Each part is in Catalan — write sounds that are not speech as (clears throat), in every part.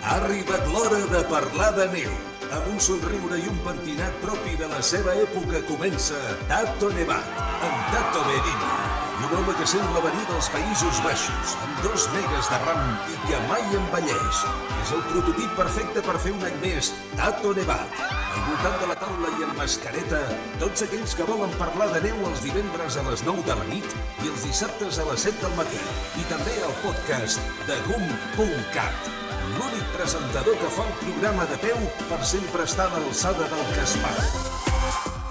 Ha arribat l'hora de parlar de neu. Amb un somriure i un pentinat propi de la seva època comença Tato Nevat, amb Tato Merino. Un home que sembla venir dels Països Baixos, amb dos megas de ram i que mai envelleix. És el prototip perfecte per fer un any més Tato Nevat. Al voltant de la taula i amb mascareta, tots aquells que volen parlar de neu els divendres a les 9 de la nit i els dissabtes a les 7 del matí. I també al podcast de GUM.cat l'únic presentador que fa el programa de peu per sempre estar a l'alçada del que es.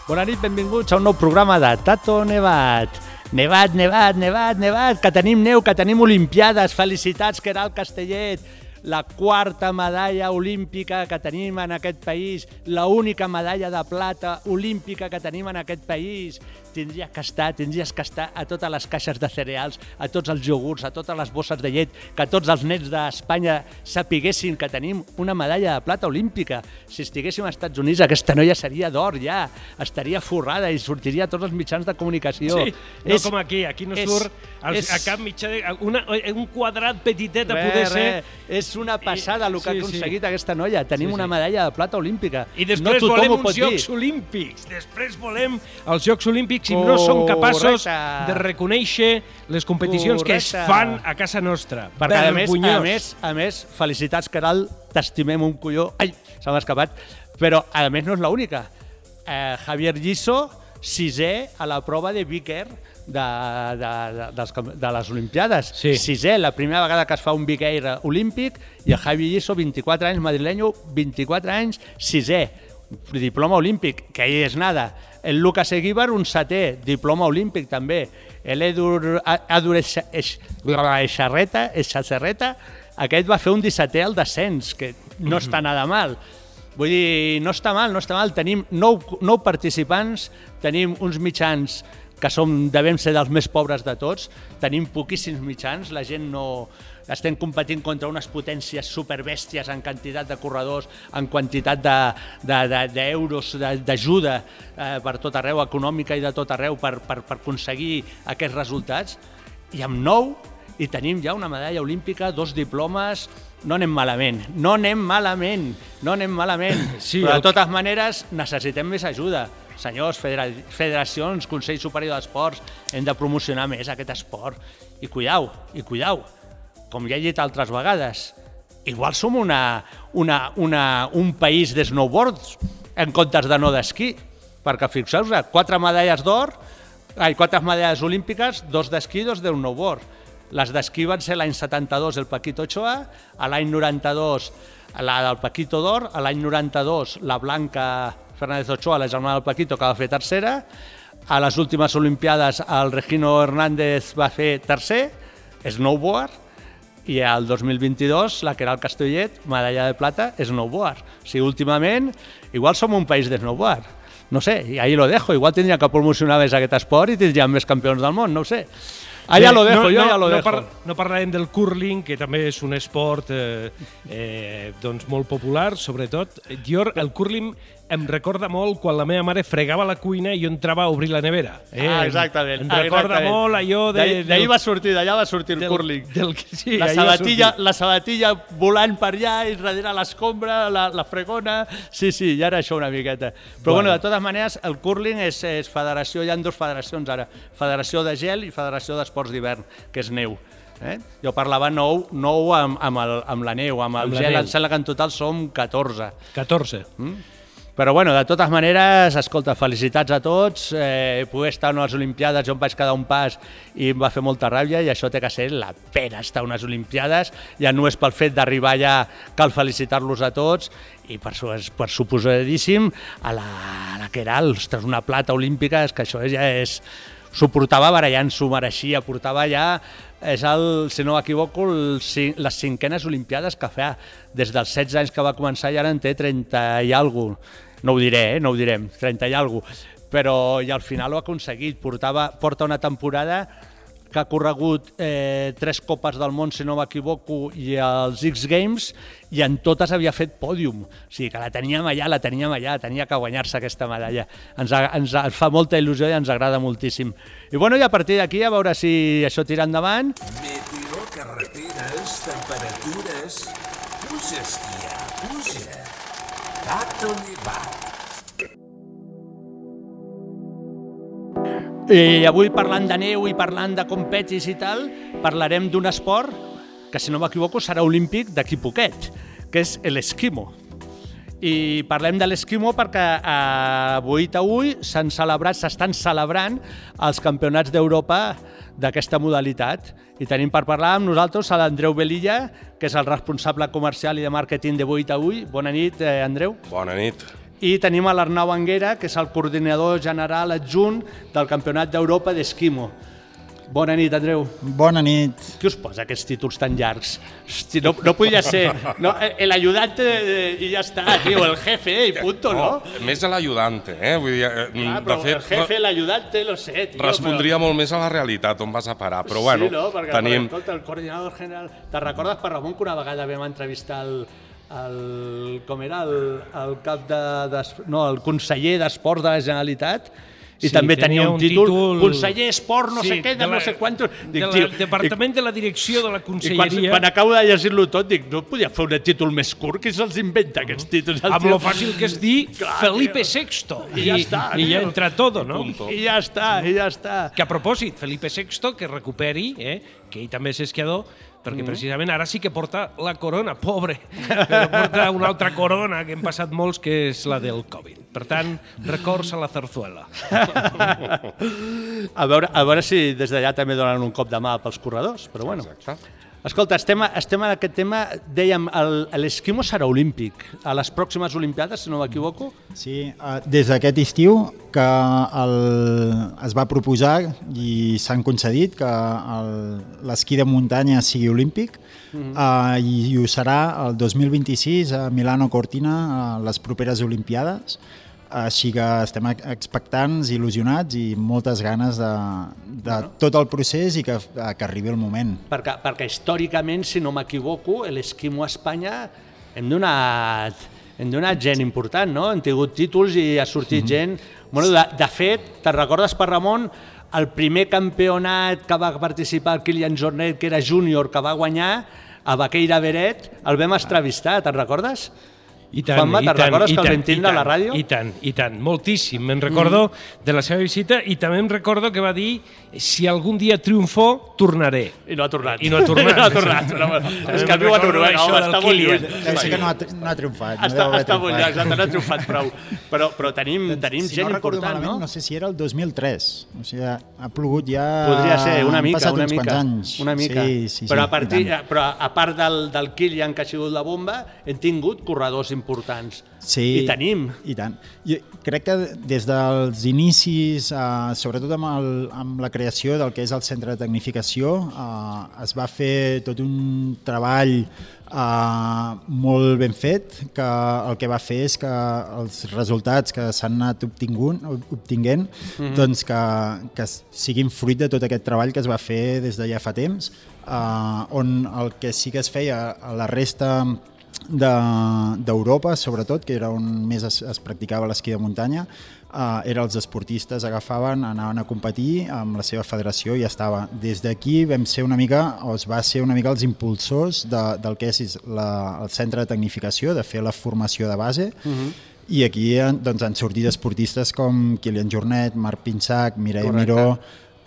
Bona nit, benvinguts a un nou programa de Tato Nevat. Nevat, nevat, nevat, nevat, que tenim neu, que tenim olimpiades. Felicitats, Queral Castellet la quarta medalla olímpica que tenim en aquest país, la única medalla de plata olímpica que tenim en aquest país. Tindria que estar, tindries que estar a totes les caixes de cereals, a tots els iogurts, a totes les bosses de llet, que tots els nens d'Espanya sapiguessin que tenim una medalla de plata olímpica. Si estiguéssim als Estats Units, aquesta noia seria d'or ja, estaria forrada i sortiria a tots els mitjans de comunicació. Sí, no és, com aquí, aquí no és, surt als, és, a cap mitjà, de, una, un quadrat petitet a poder re, ser... És és una passada el que sí, ha aconseguit sí. aquesta noia. Tenim sí, sí. una medalla de plata olímpica. I després no volem uns Jocs dir. Olímpics. Després volem els Jocs Olímpics i no som capaços de reconèixer les competicions Correcte. que es fan a casa nostra. Perquè, a més, a més, a més, felicitats, Caral, t'estimem un colló. Ai, se m'ha escapat. Però, a més, no és l'única. Eh, Javier Lliso, sisè a la prova de Vicker, de, de, de, dels, de les Olimpiades. Sí. Sisè, la primera vegada que es fa un Big Air olímpic, i el Javi Lliso, 24 anys, madrileño, 24 anys, sisè, diploma olímpic, que ahí és nada. El Lucas Eguíbar, un setè, diploma olímpic també. L'Edur Eixarreta, Eixarreta, aquest va fer un 17è al descens, que no -hmm. està nada mal. Vull dir, no està mal, no està mal. Tenim nou, nou participants, tenim uns mitjans que som, devem ser dels més pobres de tots, tenim poquíssims mitjans, la gent no... Estem competint contra unes potències superbèsties en quantitat de corredors, en quantitat d'euros de, de, de, d'ajuda eh, per tot arreu, econòmica i de tot arreu, per, per, per aconseguir aquests resultats. I amb nou, i tenim ja una medalla olímpica, dos diplomes, no anem malament, no anem malament, no anem malament. Sí, Però de totes maneres necessitem més ajuda senyors, federa federacions, Consell Superior d'Esports, hem de promocionar més aquest esport. I cuidau, i cuidau, com ja he dit altres vegades, igual som una, una, una, un país de snowboards en comptes de no d'esquí, perquè fixeu-vos, quatre medalles d'or, ai, quatre medalles olímpiques, dos d'esquí, dos de snowboard. Les d'esquí van ser l'any 72 el Paquito Ochoa, l'any 92 la del Paquito d'or, l'any 92 la Blanca Fernández Ochoa, la germana del Paquito, que va fer tercera. A les últimes Olimpiades el Regino Hernández va fer tercer, snowboard, i al 2022 la Queralt Castellet, medalla de plata, snowboard. O sigui, últimament, igual som un país de snowboard. No sé, i ahí lo dejo. Igual tindria que promocionar més aquest esport i tindríem més campions del món, no sé. Allà lo dejo, no, jo no, ja lo no dejo. Par no parlarem del curling, que també és un esport eh, eh, doncs molt popular, sobretot. Jo, el curling em recorda molt quan la meva mare fregava la cuina i jo entrava a obrir la nevera. Eh? Ah, exactament. Em recorda exactament. molt allò de... D'ahir va sortir, d'allà va sortir el del, curling. Del, sí, la, sabatilla, la sabatilla volant per allà i darrere l'escombra, la, la fregona... Sí, sí, ja era això una miqueta. Però bueno, bueno de totes maneres, el curling és, és federació, hi ha dues federacions ara, Federació de Gel i Federació d'Esports d'Hivern, que és neu. Eh? Jo parlava nou, nou amb, amb, el, amb la neu, amb el amb gel, em sembla que en total som 14. 14. Mm? Però bueno, de totes maneres, escolta, felicitats a tots. Eh, poder estar a unes Olimpiades, jo em vaig quedar un pas i em va fer molta ràbia i això té que ser la pena estar a unes Olimpiades. Ja no és pel fet d'arribar allà, cal felicitar-los a tots i per, per suposadíssim a la, a la Queral, ostres, una plata olímpica, és que això ja és... S'ho portava barallant, s'ho mereixia, portava ja és el, si no m'equivoco, les cinquenes Olimpiades que fa. Des dels 16 anys que va començar i ara en té 30 i alguna no ho diré, eh? no ho direm, 30 i alguna però i al final ho ha aconseguit. Portava, porta una temporada que ha corregut eh, tres copes del món, si no m'equivoco, i els X Games, i en totes havia fet pòdium. O sigui, que la teníem allà, la teníem allà, tenia que guanyar-se aquesta medalla. Ens, ens, ens fa molta il·lusió i ens agrada moltíssim. I bueno, i a partir d'aquí, a veure si això tira endavant. Meteo, carreteres, temperatures... Puja, esquia. Tato nevat. I avui parlant de neu i parlant de competis i tal, parlarem d'un esport que, si no m'equivoco, serà olímpic d'aquí poquet, que és l'esquimo. I parlem de l'esquimo perquè eh, avui avui s'han celebrat, s'estan celebrant els campionats d'Europa d'aquesta modalitat. I tenim per parlar amb nosaltres a l'Andreu Belilla, que és el responsable comercial i de màrqueting de 8 a 8. Bona nit, eh, Andreu. Bona nit. I tenim a l'Arnau Anguera, que és el coordinador general adjunt del Campionat d'Europa d'Esquimo. Bona nit, Andreu. Bona nit. Qui us posa aquests títols tan llargs? Hosti, no, no podia (laughs) ser. No, el ayudante eh, i ja està, tio, el jefe i punto, no? Més a l'ajudante, eh? Vull dir, eh, Ah, però de el jefe, el ayudante, lo sé, tio. respondria molt més a la realitat, on vas a parar. Però però... bueno, sí, no? perquè, tenim... perquè, escolta, el coordinador general... Te'n recordes, per Ramon, que una vegada vam entrevistar el, el com era el, el cap de, de, no, el conseller d'Esports de la Generalitat i Sí, també tenia, tenia un títol, títol- conseller esport no Sí, sé què, de, de la- no sé quantos Dic, del Departament de la Direcció de la i quan, Conselleria, quan acabo de llegir-lo tot, dic, no podia fer un títol més curt? Qui se'ls inventa, aquests títols? Amb tio- lo fàcil que és dir Clar, Felipe tio. VI. I ja està, I ja tio. entra todo, no? I ja està, i ja està. Que a propòsit, Felipe VI, que recuperi, eh, que ell també és esquiador, perquè precisament ara sí que porta la corona, pobre, (laughs) però porta una altra corona que hem passat molts, que és la del Covid. Per tant, records a la zarzuela. (laughs) A veure, a veure si des d'allà també donen un cop de mà pels corredors, però bueno. Exacte. Escolta, estem, estem en aquest tema, dèiem, l'esquimo serà olímpic a les pròximes Olimpiades, si no m'equivoco. Sí, eh, des d'aquest estiu que el, es va proposar i s'han concedit que el- l'esquí de muntanya sigui olímpic eh, i, i ho serà el 2026 a Milano Cortina a les properes Olimpiades. Així que estem ex- expectants, il·lusionats i moltes ganes de, de tot el procés i que, que arribi el moment. Perquè, perquè històricament, si no m'equivoco, l'esquimo a Espanya hem donat, hem donat gent important, no? Hem tingut títols i ha sortit gent... Bueno, de, de fet, te'n recordes, per Ramon, el primer campionat que va participar el Kilian Jornet, que era júnior, que va guanyar, a Baqueira Beret, el vam entrevistar, te'n recordes? I tant, Juanma, i te'n tant, recordes i que el vam tindre a la ràdio? I tant, i tant, moltíssim. Me'n recordo mm. de la seva visita i també em recordo que va dir si algun dia triomfó, tornaré. I no ha tornat. I no ha tornat. (laughs) no ha tornat. No, és que viu a Noruega, això home, està molt Kilian. lluny. Deu ser que no ha, no ha triomfat. no Està, haver està molt llarg, exacte, no ha triomfat prou. Però, però tenim, tenim si gent no important, malament, no? no sé si era el 2003. O sigui, ha plogut ja... Podria ser, una mica, passat una uns mica. quants anys. Una mica. Sí, sí, sí, però, a partir, però a part del, del Kilian, que ha sigut la bomba, hem tingut corredors importants. Sí, I tenim. I tant. Jo crec que des dels inicis, eh, sobretot amb, el, amb la creació del que és el centre de tecnificació, eh, es va fer tot un treball eh, molt ben fet, que el que va fer és que els resultats que s'han anat obtingunt, obtinguent Mhm. doncs que, que siguin fruit de tot aquest treball que es va fer des de ja fa temps, eh, on el que sí que es feia a la resta de- d'Europa, sobretot, que era on més es, es practicava l'esquí de muntanya, eh, era els esportistes agafaven, anaven a competir amb la seva federació i ja estava. Des d'aquí vam ser una mica, o es va ser una mica els impulsors de, del que és la, el centre de tecnificació, de fer la formació de base, i aquí han- doncs, han sortit esportistes com Kilian Jornet, Marc Pinsac, Mireia Correcte. Miró,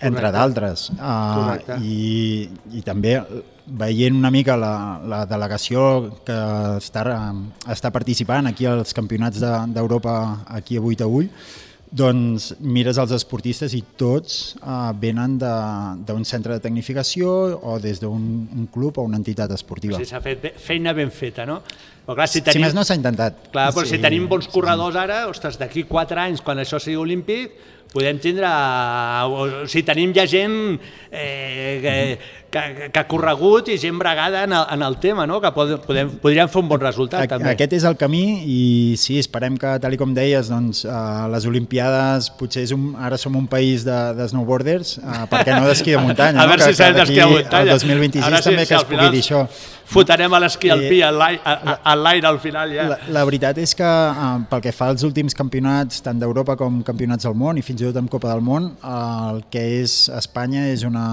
entre d'altres. Uh, i, I també veient una mica la, la delegació que està, està participant aquí als campionats de- d'Europa de, aquí a 8 a Ull, doncs mires els esportistes i tots uh, venen de- d'un centre de tecnificació o des d'un un club o una entitat O esportiva. sigui, s'ha fet bé, feina ben feta, no? Però clar, si Si tenim, més no s'ha intentat. Clar, però Sí, si tenim bons sí, sí. corredors ara, ostres, d'aquí 4 anys, quan això sigui olímpic, podem tindre... O sigui, tenim ja gent eh, que, que, que ha corregut i gent bregada en el, en el tema, no? que pod, podem, podríem fer un bon resultat, A- també. Aquest és el camí i sí, esperem que, tal i com deies, doncs, uh, les Olimpiades potser és un, ara som un país de, de snowboarders, uh, perquè no d'esquí de muntanya. (laughs) a no? veure si sabem d'aquí d'esquí de muntanya. Al 2026 Ara sí, també sí, que es pugui dir això. Fotarem a l'esquí alpí Eh, a l'ai- a- a- a l'aire al final ja. La, la veritat és que uh, pel que fa als últims campionats, tant d'Europa com campionats del món i fins i tot amb Copa del Món, el que és Espanya és una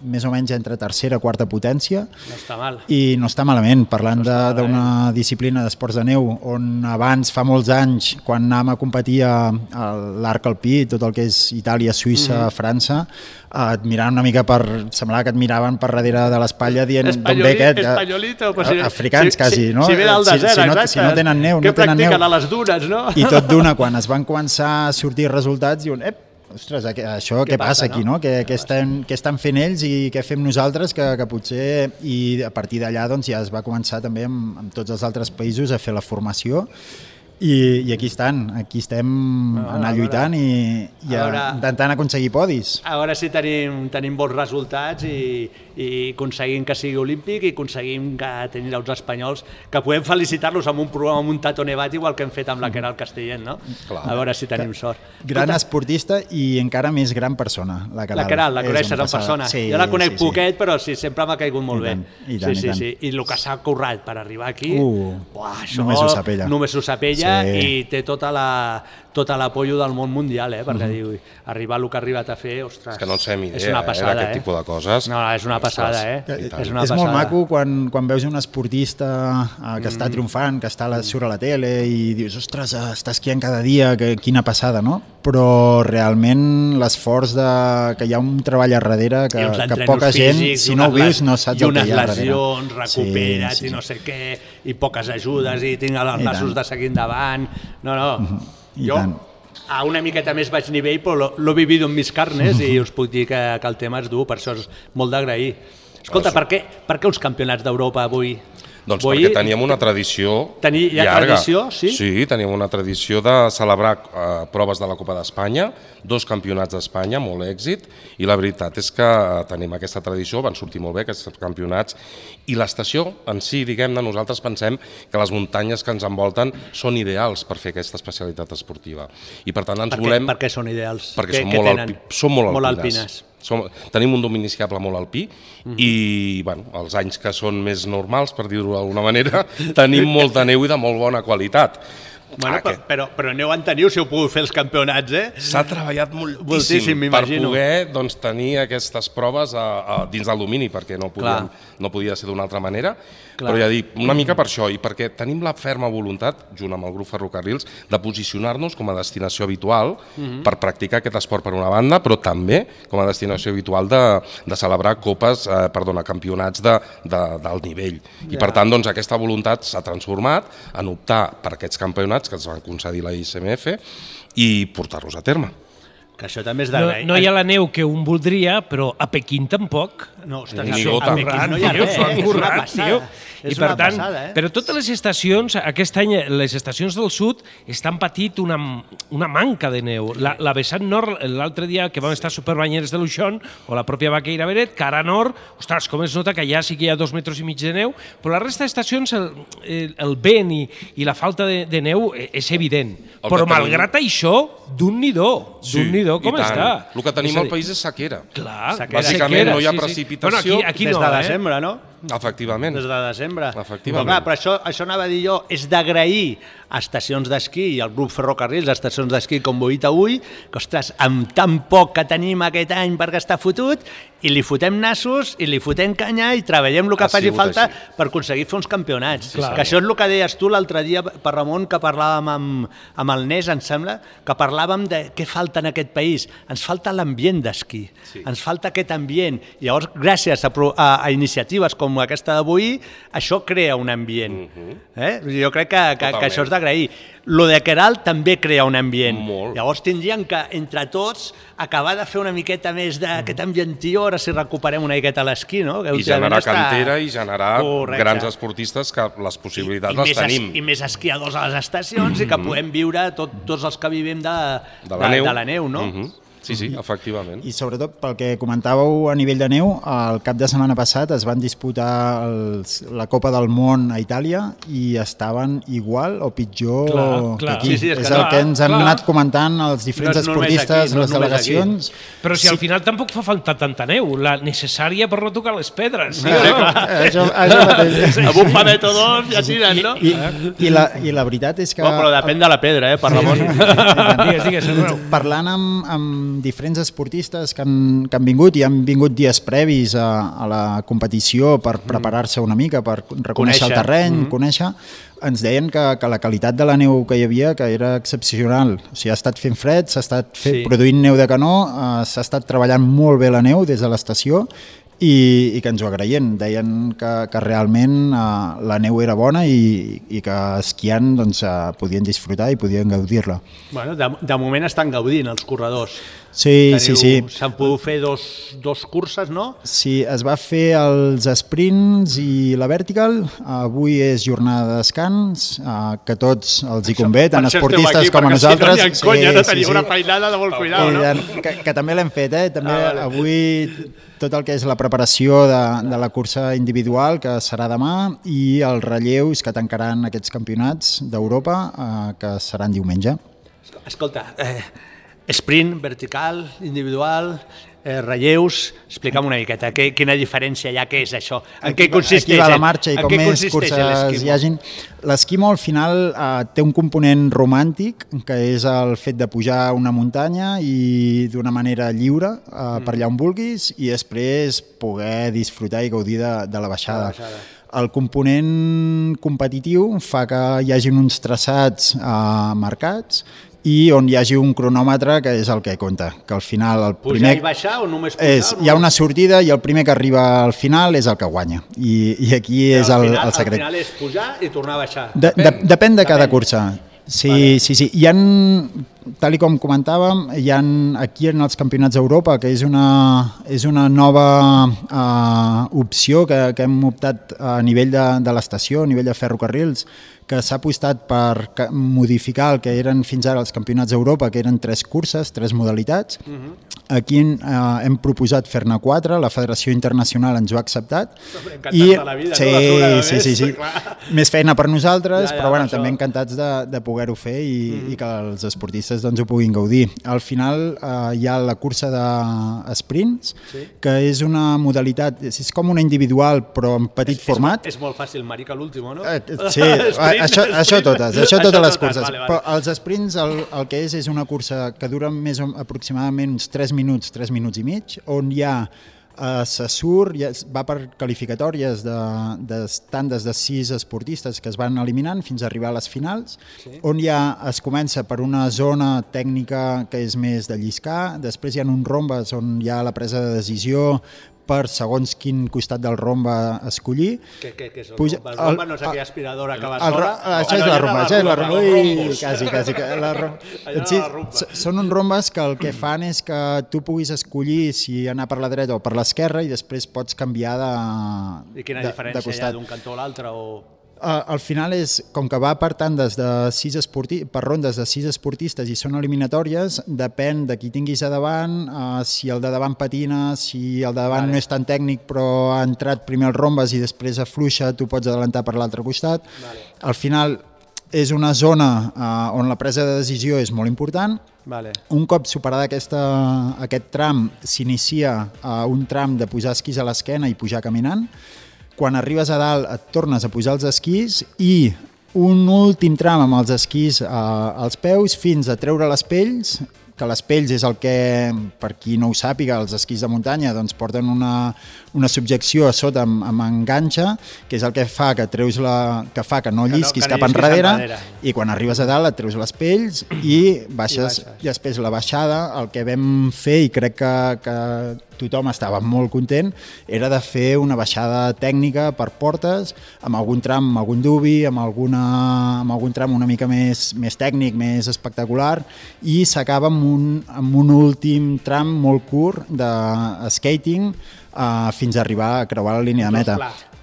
més o menys entre tercera i quarta potència No està mal. i no està malament, parlant de- d'una disciplina d'esports de neu on abans, fa molts anys, quan anàvem a competir a, a l'arc alpí, tot el que és Itàlia, Suïssa, França, eh, et miraven una mica per... semblava que et miraven per darrere de l'espatlla dient d'on ve aquest? Espanyolito, però si, Africans, si, quasi, no? Si ve del Si- desert, si no- exacte. si no tenen neu, no tenen practiquen neu. a les dunes, no? I tot d'una, quan es van començar a sortir resultats, diuen, ep, ostres, aqu- això què, passa, passa aquí, no? no? Què, què, estan, què estan fent ells i què fem nosaltres, que, que potser... I a partir d'allà doncs, ja es va començar també amb, amb tots els altres països a fer la formació i, i aquí estan, aquí estem anar lluitant i, i a veure- intentant aconseguir podis. A veure si tenim, tenim bons resultats i, i aconseguim que sigui olímpic i aconseguim que tenir els espanyols, que podem felicitar-los amb un programa, amb un Tato Nevat, igual que hem fet amb la que era el Castellent, no? Clar. A veure si tenim sort. Gran Escolta, esportista i encara més gran persona, la Caral. La Caral, la coneixes en persona. Sí, jo la conec sí, sí. poquet, però sí, sempre m'ha caigut molt I tant, bé. i tant, sí, i sí, tant. sí. I el que s'ha currat per arribar aquí, Uh, buah, això, només ho sap ella. Només ho sap ella Sí. i té tota la tota l'apoyo del món mundial, eh? Perquè diu, arribar al que ha arribat a fer, ostres, És que no fem idea, és una eh, passada, d'aquest tipus de coses. No, és una passada, eh? Que- És una és passada. molt maco quan, quan veus un esportista eh, que Mm. està triomfant, que està a la, surt a la tele i dius, ostres, eh, està esquiant cada dia, que, quina passada, no? Però realment l'esforç de... que hi ha un treball a darrere que, I que poca gent, físics, si no ho unes vius, no saps i el que unes hi ha darrere. lesions, recupera't Sí, sí, i sí. no sé què, i poques ajudes, i tinc els I nassos tant. de seguir endavant. No, no. I jo, tant. a una miqueta més baix nivell, però lo, lo he vivido en mis carnes i us puc dir que, que el tema és dur, per això és molt d'agrair. Escolta, per què, per què uns campionats d'Europa avui? Doncs Vull perquè teníem una tradició Tenir- hi ha llarga. tradició, sí? Sí, teníem una tradició de celebrar eh, proves de la Copa d'Espanya, dos campionats d'Espanya, molt èxit, i la veritat és que eh, tenim aquesta tradició, van sortir molt bé aquests campionats, i l'estació en si, diguem-ne, nosaltres pensem que les muntanyes que ens envolten són ideals per fer aquesta especialitat esportiva. I per tant ens Per què, volem... per què són ideals? Perquè Què- són, molt tenen? alpi, són molt, molt alpines. alpines. Som, tenim un domini esquiable molt alpí Mhm. i bueno, els anys que són més normals, per dir-ho d'alguna manera, (laughs) tenim molta neu i de molt bona qualitat. Bueno, Ah, però, però, però neu en teniu si heu pogut fer els campionats, eh? S'ha treballat moltíssim, Moltíssim, per poder doncs, tenir aquestes proves a, a, dins del domini, perquè no, podíem, Clar. no podia ser d'una altra manera. Clar. Però ja dic, una mica per això, i perquè tenim la ferma voluntat, junt amb el grup Ferrocarrils, de posicionar-nos com a destinació habitual Mhm. per practicar aquest esport per una banda, però també com a destinació habitual de, de celebrar copes, eh, perdona, campionats de, de, d'alt nivell. I per tant, doncs, aquesta voluntat s'ha transformat en optar per aquests campionats que ens van concedir la ICMF i portar-los a terme. Que això també és No, d'agrair. no hi ha la neu que un voldria, però a Pequín tampoc. No, ostres, Ni a- gota. a Pequín no hi ha res, eh? és una passada. És I per una tant, passada, eh? però totes les estacions, aquest any, les estacions del sud estan patint una, una manca de neu. La, la vessant nord, l'altre dia que vam estar a Superbanyeres de l'Uixón, o la pròpia Baqueira Beret, cara nord, ostres, com es nota que allà sí que hi ha dos metres i mig de neu, però la resta d'estacions el, el, el vent i, i la falta de, de neu eh, és evident. El però tenim- malgrat això, d'un nidó, d'un nidó, com està? El que tenim al país és sequera. Clar, Sequera. Bàsicament no hi ha sí, sí. precipitació. Bueno, aquí, aquí Des no, de eh? desembre, no? Efectivament. Des de desembre. Efectivament. Però, clar, però això, això anava a dir jo, és d'agrair a estacions d'esquí i al grup Ferrocarrils, a estacions d'esquí com Boita avui, que, ostres, amb tan poc que tenim aquest any perquè està fotut, i li fotem nassos, i li fotem canya, i treballem el que Ha faci falta així. per aconseguir fer uns campionats. Clar. que això és el que deies tu l'altre dia, per Ramon, que parlàvem amb, amb el Nes, em sembla, que parlàvem de què falta en aquest país. Ens falta l'ambient d'esquí, sí. ens falta aquest ambient. I llavors, gràcies a, a, a iniciatives com aquesta d'avui, això crea un ambient. eh? Jo crec que, que, que això és d'agrair. Lo de Queralt també crea un ambient. Molt. Llavors tindríem que, entre tots, acabar de fer una miqueta més d'aquest ambientiu, a veure si recuperem una miqueta l'esquí, no? Que I generar està- cantera i generar Correcte. grans esportistes que les possibilitats I, les més, es- tenim. I més esquiadors a les estacions i que puguem viure tot, tots els que vivim de, De la neu. De la neu no? Mhm. Sí, sí, efectivament. I sobretot pel que comentàveu a nivell de neu, el cap de setmana passat es van disputar els, la Copa del Món a Itàlia i estaven igual o pitjor Clar, que clar. aquí. Sí, sí, és és que el clar, que ens han clar. anat comentant els diferents No esportistes, aquí, no les només aquí. delegacions. Però si al final tampoc fa falta tanta neu, la necessària per no tocar les pedres. Sí, Ah, no? (laughs) això, això mateix. Amb un padet o dos ja tiren, no? I, i, la, I la veritat és que... Oh, però depèn de la pedra, eh, per Ramon. digues, digues, Arnau. Parlant amb, amb diferents esportistes que han, que han vingut i han vingut dies previs a, a la competició per preparar-se una mica, per reconèixer Conèixer. el terreny, conèixer, ens deien que, que la qualitat de la neu que hi havia que era excepcional. O sigui, ha estat fent fred, s'ha estat fet, Sí. produint neu de canó, eh, s'ha estat treballant molt bé la neu des de l'estació i, i que ens ho agraïen. Deien que, que realment eh, la neu era bona i, i que esquiant doncs, eh, podien disfrutar i podien gaudir-la. bueno, de, de moment estan gaudint els corredors. Sí, sí, sí. S'han pogut fer dos, dos curses, no? Sí, es va fer els sprints i la vertical. Avui és jornada de descans, eh, que tots els hi convé, tant esportistes aquí, com a nosaltres. Si no, ni en conya, no teniu una feinada de molt cuidado, no? Eh, que, que també l'hem fet, eh? També Ah, vale. avui tot el que és la preparació de, de la cursa individual, que serà demà, i els relleus que tancaran aquests campionats d'Europa, eh, que seran diumenge. Escolta, eh, sprint, vertical, individual, eh, relleus, explica'm una miqueta, què, quina diferència hi ha, què és això? En què consisteix? Aquí va la marxa i com més curses hi hagin... L'esquimo al final eh, té un component romàntic, que és el fet de pujar una muntanya i d'una manera lliure eh, Mm. per allà on vulguis i després poder disfrutar i gaudir de, de la baixada. baixada. El component competitiu fa que hi hagin uns traçats eh, marcats i on hi hagi un cronòmetre que és el que compta, que al final el Pujar primer... i baixar o només pujar? És, hi ha una sortida i el primer que arriba al final és el que guanya. I, i aquí és al el, final, el secret. Al final és pujar i tornar a baixar. De, de, depèn de cada cursa. Sí, vale. sí, sí. Hi ha, tal i com comentàvem, hi ha aquí en els campionats d'Europa, que és una, és una nova uh, opció que, que hem optat a nivell de, de l'estació, a nivell de ferrocarrils, que s'ha apostat per ca- modificar el que eren fins ara els campionats d'Europa, que eren tres curses, tres modalitats. Aquí eh, hem proposat fer-ne quatre, la Federació Internacional ens ho ha acceptat. de la vida, no? sí, de sí, sí, sí. clar. Més feina per nosaltres, Ja, ja, però bueno, també encantats de, de poder-ho fer i, mm. i que els esportistes doncs, ho puguin gaudir. Al final eh, hi ha la cursa de sprints, sí. que és una modalitat, és, és com una individual però en petit format. És, és molt fàcil, marica, l'últim, no? Eh, (laughs) Sí, això, això totes, això totes les curses. Vale, vale. Però els sprints el, el que és és una cursa que dura més o aproximadament uns 3 minuts, 3 minuts i mig, on hi ha eh, se surt, ja va per qualificatòries de, de tandes de sis esportistes que es van eliminant fins a arribar a les finals, sí. on ja es comença per una zona tècnica que és més de lliscar, després hi ha uns rombes on hi ha la presa de decisió per segons quin costat del rombe escollir, Què, què, què és el Puja- rumba? El rumba el- no és aquella aspiradora que va sola? ro- això és Ah, la era això és la els Ui, quasi, quasi. que La, (laughs) sí, són uns rombes que el que fan és que tu puguis escollir si anar per la dreta o per l'esquerra i després pots canviar de, I quina de, diferència de hi ha costat. d'un cantó a l'altre? O... Uh, al final és, com que va per tandes de sis esporti per rondes de sis esportistes i són eliminatòries, depèn de qui tinguis a davant, uh, si el de davant patina, si el de davant Vale. no és tan tècnic però ha entrat primer els rombes i després afluixa, tu pots adelantar per l'altre costat. Vale. Al final és una zona uh, on la presa de decisió és molt important, Vale. un cop superada aquesta, aquest tram, s'inicia uh, un tram de posar esquís a l'esquena i pujar caminant. Quan arribes a dalt et tornes a posar els esquís i un últim tram amb els esquís uh, als peus fins a treure les pells, que les pells és el que, per qui no ho sàpiga, els esquís de muntanya doncs porten una, una subjecció a sota amb, amb enganxa, que és el que fa que treus la, que fa que no Que no- llisquis que no cap llisquis enrere, enrere. i quan arribes a dalt et treus les pells i baixes, baixes. i després la baixada, el que vam fer i crec que, que tothom estava molt content, era de fer una baixada tècnica per portes, amb algun tram, amb algun dubi, amb, alguna, amb algun tram una mica més, més tècnic, més espectacular, i s'acaba amb, un, amb un últim tram molt curt de skating uh, fins a arribar a creuar la línia de meta.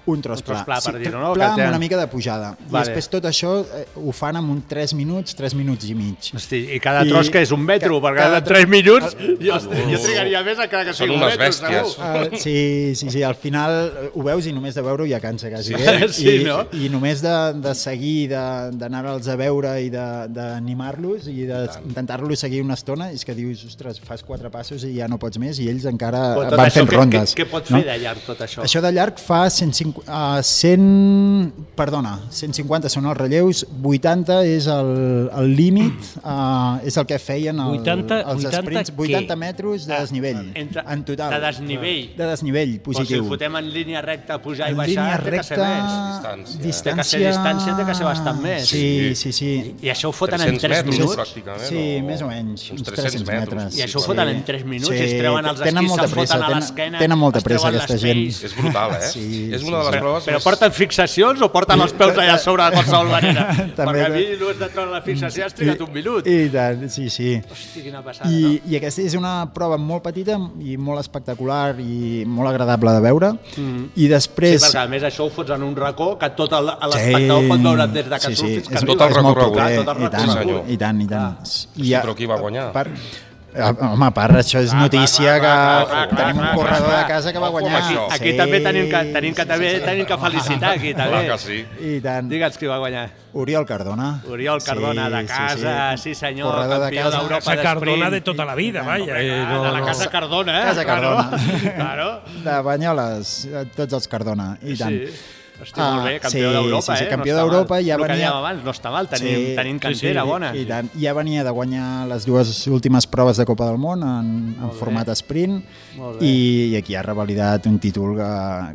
Un tros Un tros pla. pla, per dir-ho, no? Pla Que té- amb una mica de pujada. I Vale. després tot això eh, ho fan en un 3 minuts, 3 minuts i mig. Hosti, I cada I tros que és un metro, ca- perquè cada cada tro- 3 minuts jo, jo trigaria més encara que sigui un metro, bèsties. segur. Uh, sí, sí, sí, al final eh, ho veus i només de veure-ho ja cansa quasi. Sí, bé. (laughs) sí, I, no? I només de, de seguir, de- d'anar-los a veure i de- d'animar-los i d'intentar-los seguir una estona, és que dius, ostres, fas quatre passos i ja no pots més i ells encara van fent rondes. Què, què pot no? fer de llarg tot això? Això de llarg fa 150, uh, 100, perdona, 150 són els relleus, 80 és el, el límit, uh, (clears throat) és el que feien el, 80 els 80 sprints, què? 80 metres de desnivell, Entre- en total. de desnivell. De desnivell Però si positiu. fotem en línia recta, pujar i en baixar, línia té que ser recta, més. Distància. Té que ser distància, té que ser bastant més. Sí, sí, sí. I això ho foten en 300 3 metres, minuts. Sí, o més o menys, Uns uns 300 metres. I això ho foten en 3 minuts i es treuen els tenen esquís, molta se'ls foten a l'esquena, Tenen molta es pressa treuen aquesta les gent. pells. És brutal, eh? Sí, és sí, una de les Però, proves però porten fixacions o porten els peus allà sobre de qualsevol (laughs) manera? També Perquè a de- mi només de treure la fixació has trigat un minut. I tant, sí, sí. Hosti, quina passada, I, no? I aquesta és una prova molt petita i molt espectacular i molt agradable de veure. Mm. I Sí, després... perquè a més això ho fots en un racó que tot l'espectador pot veure des de sí, Casul sí, fins és, que Tot el recorregut. Tot el i tant, recorregut. Sí, senyor. i tant, i tant. Sí, però qui va guanyar? A- home, a part, això és Clar, notícia clar, clar, clar, que clar, clar, tenim clar, un corredor clar, de casa que va guanyar. això. Aquí també tenim que, tenim que, també, tenim que felicitar aquí, Clar també. que sí. I tant. Digue'ns qui va guanyar. Oriol Cardona. Oriol Cardona, de casa, sí, senyor, Corredor de campió casa. d'Europa d'esprint. Cardona de tota la vida, vaja. Eh, Ah, no, de la no. Casa Cardona, eh? Casa Cardona. Claro. claro. De Banyoles, eh, tots els Cardona, i tant. Sí. Hosti, molt bé, Ah, campió sí, d'Europa, sí, sí, eh? campió no d'Europa, ja El que venia- abans, no està mal, tenim, tenim cantera sí, bona. I tant. Ja venia de guanyar les dues últimes proves de Copa del Món en, en format sprint bé. I, i aquí ha revalidat un títol que,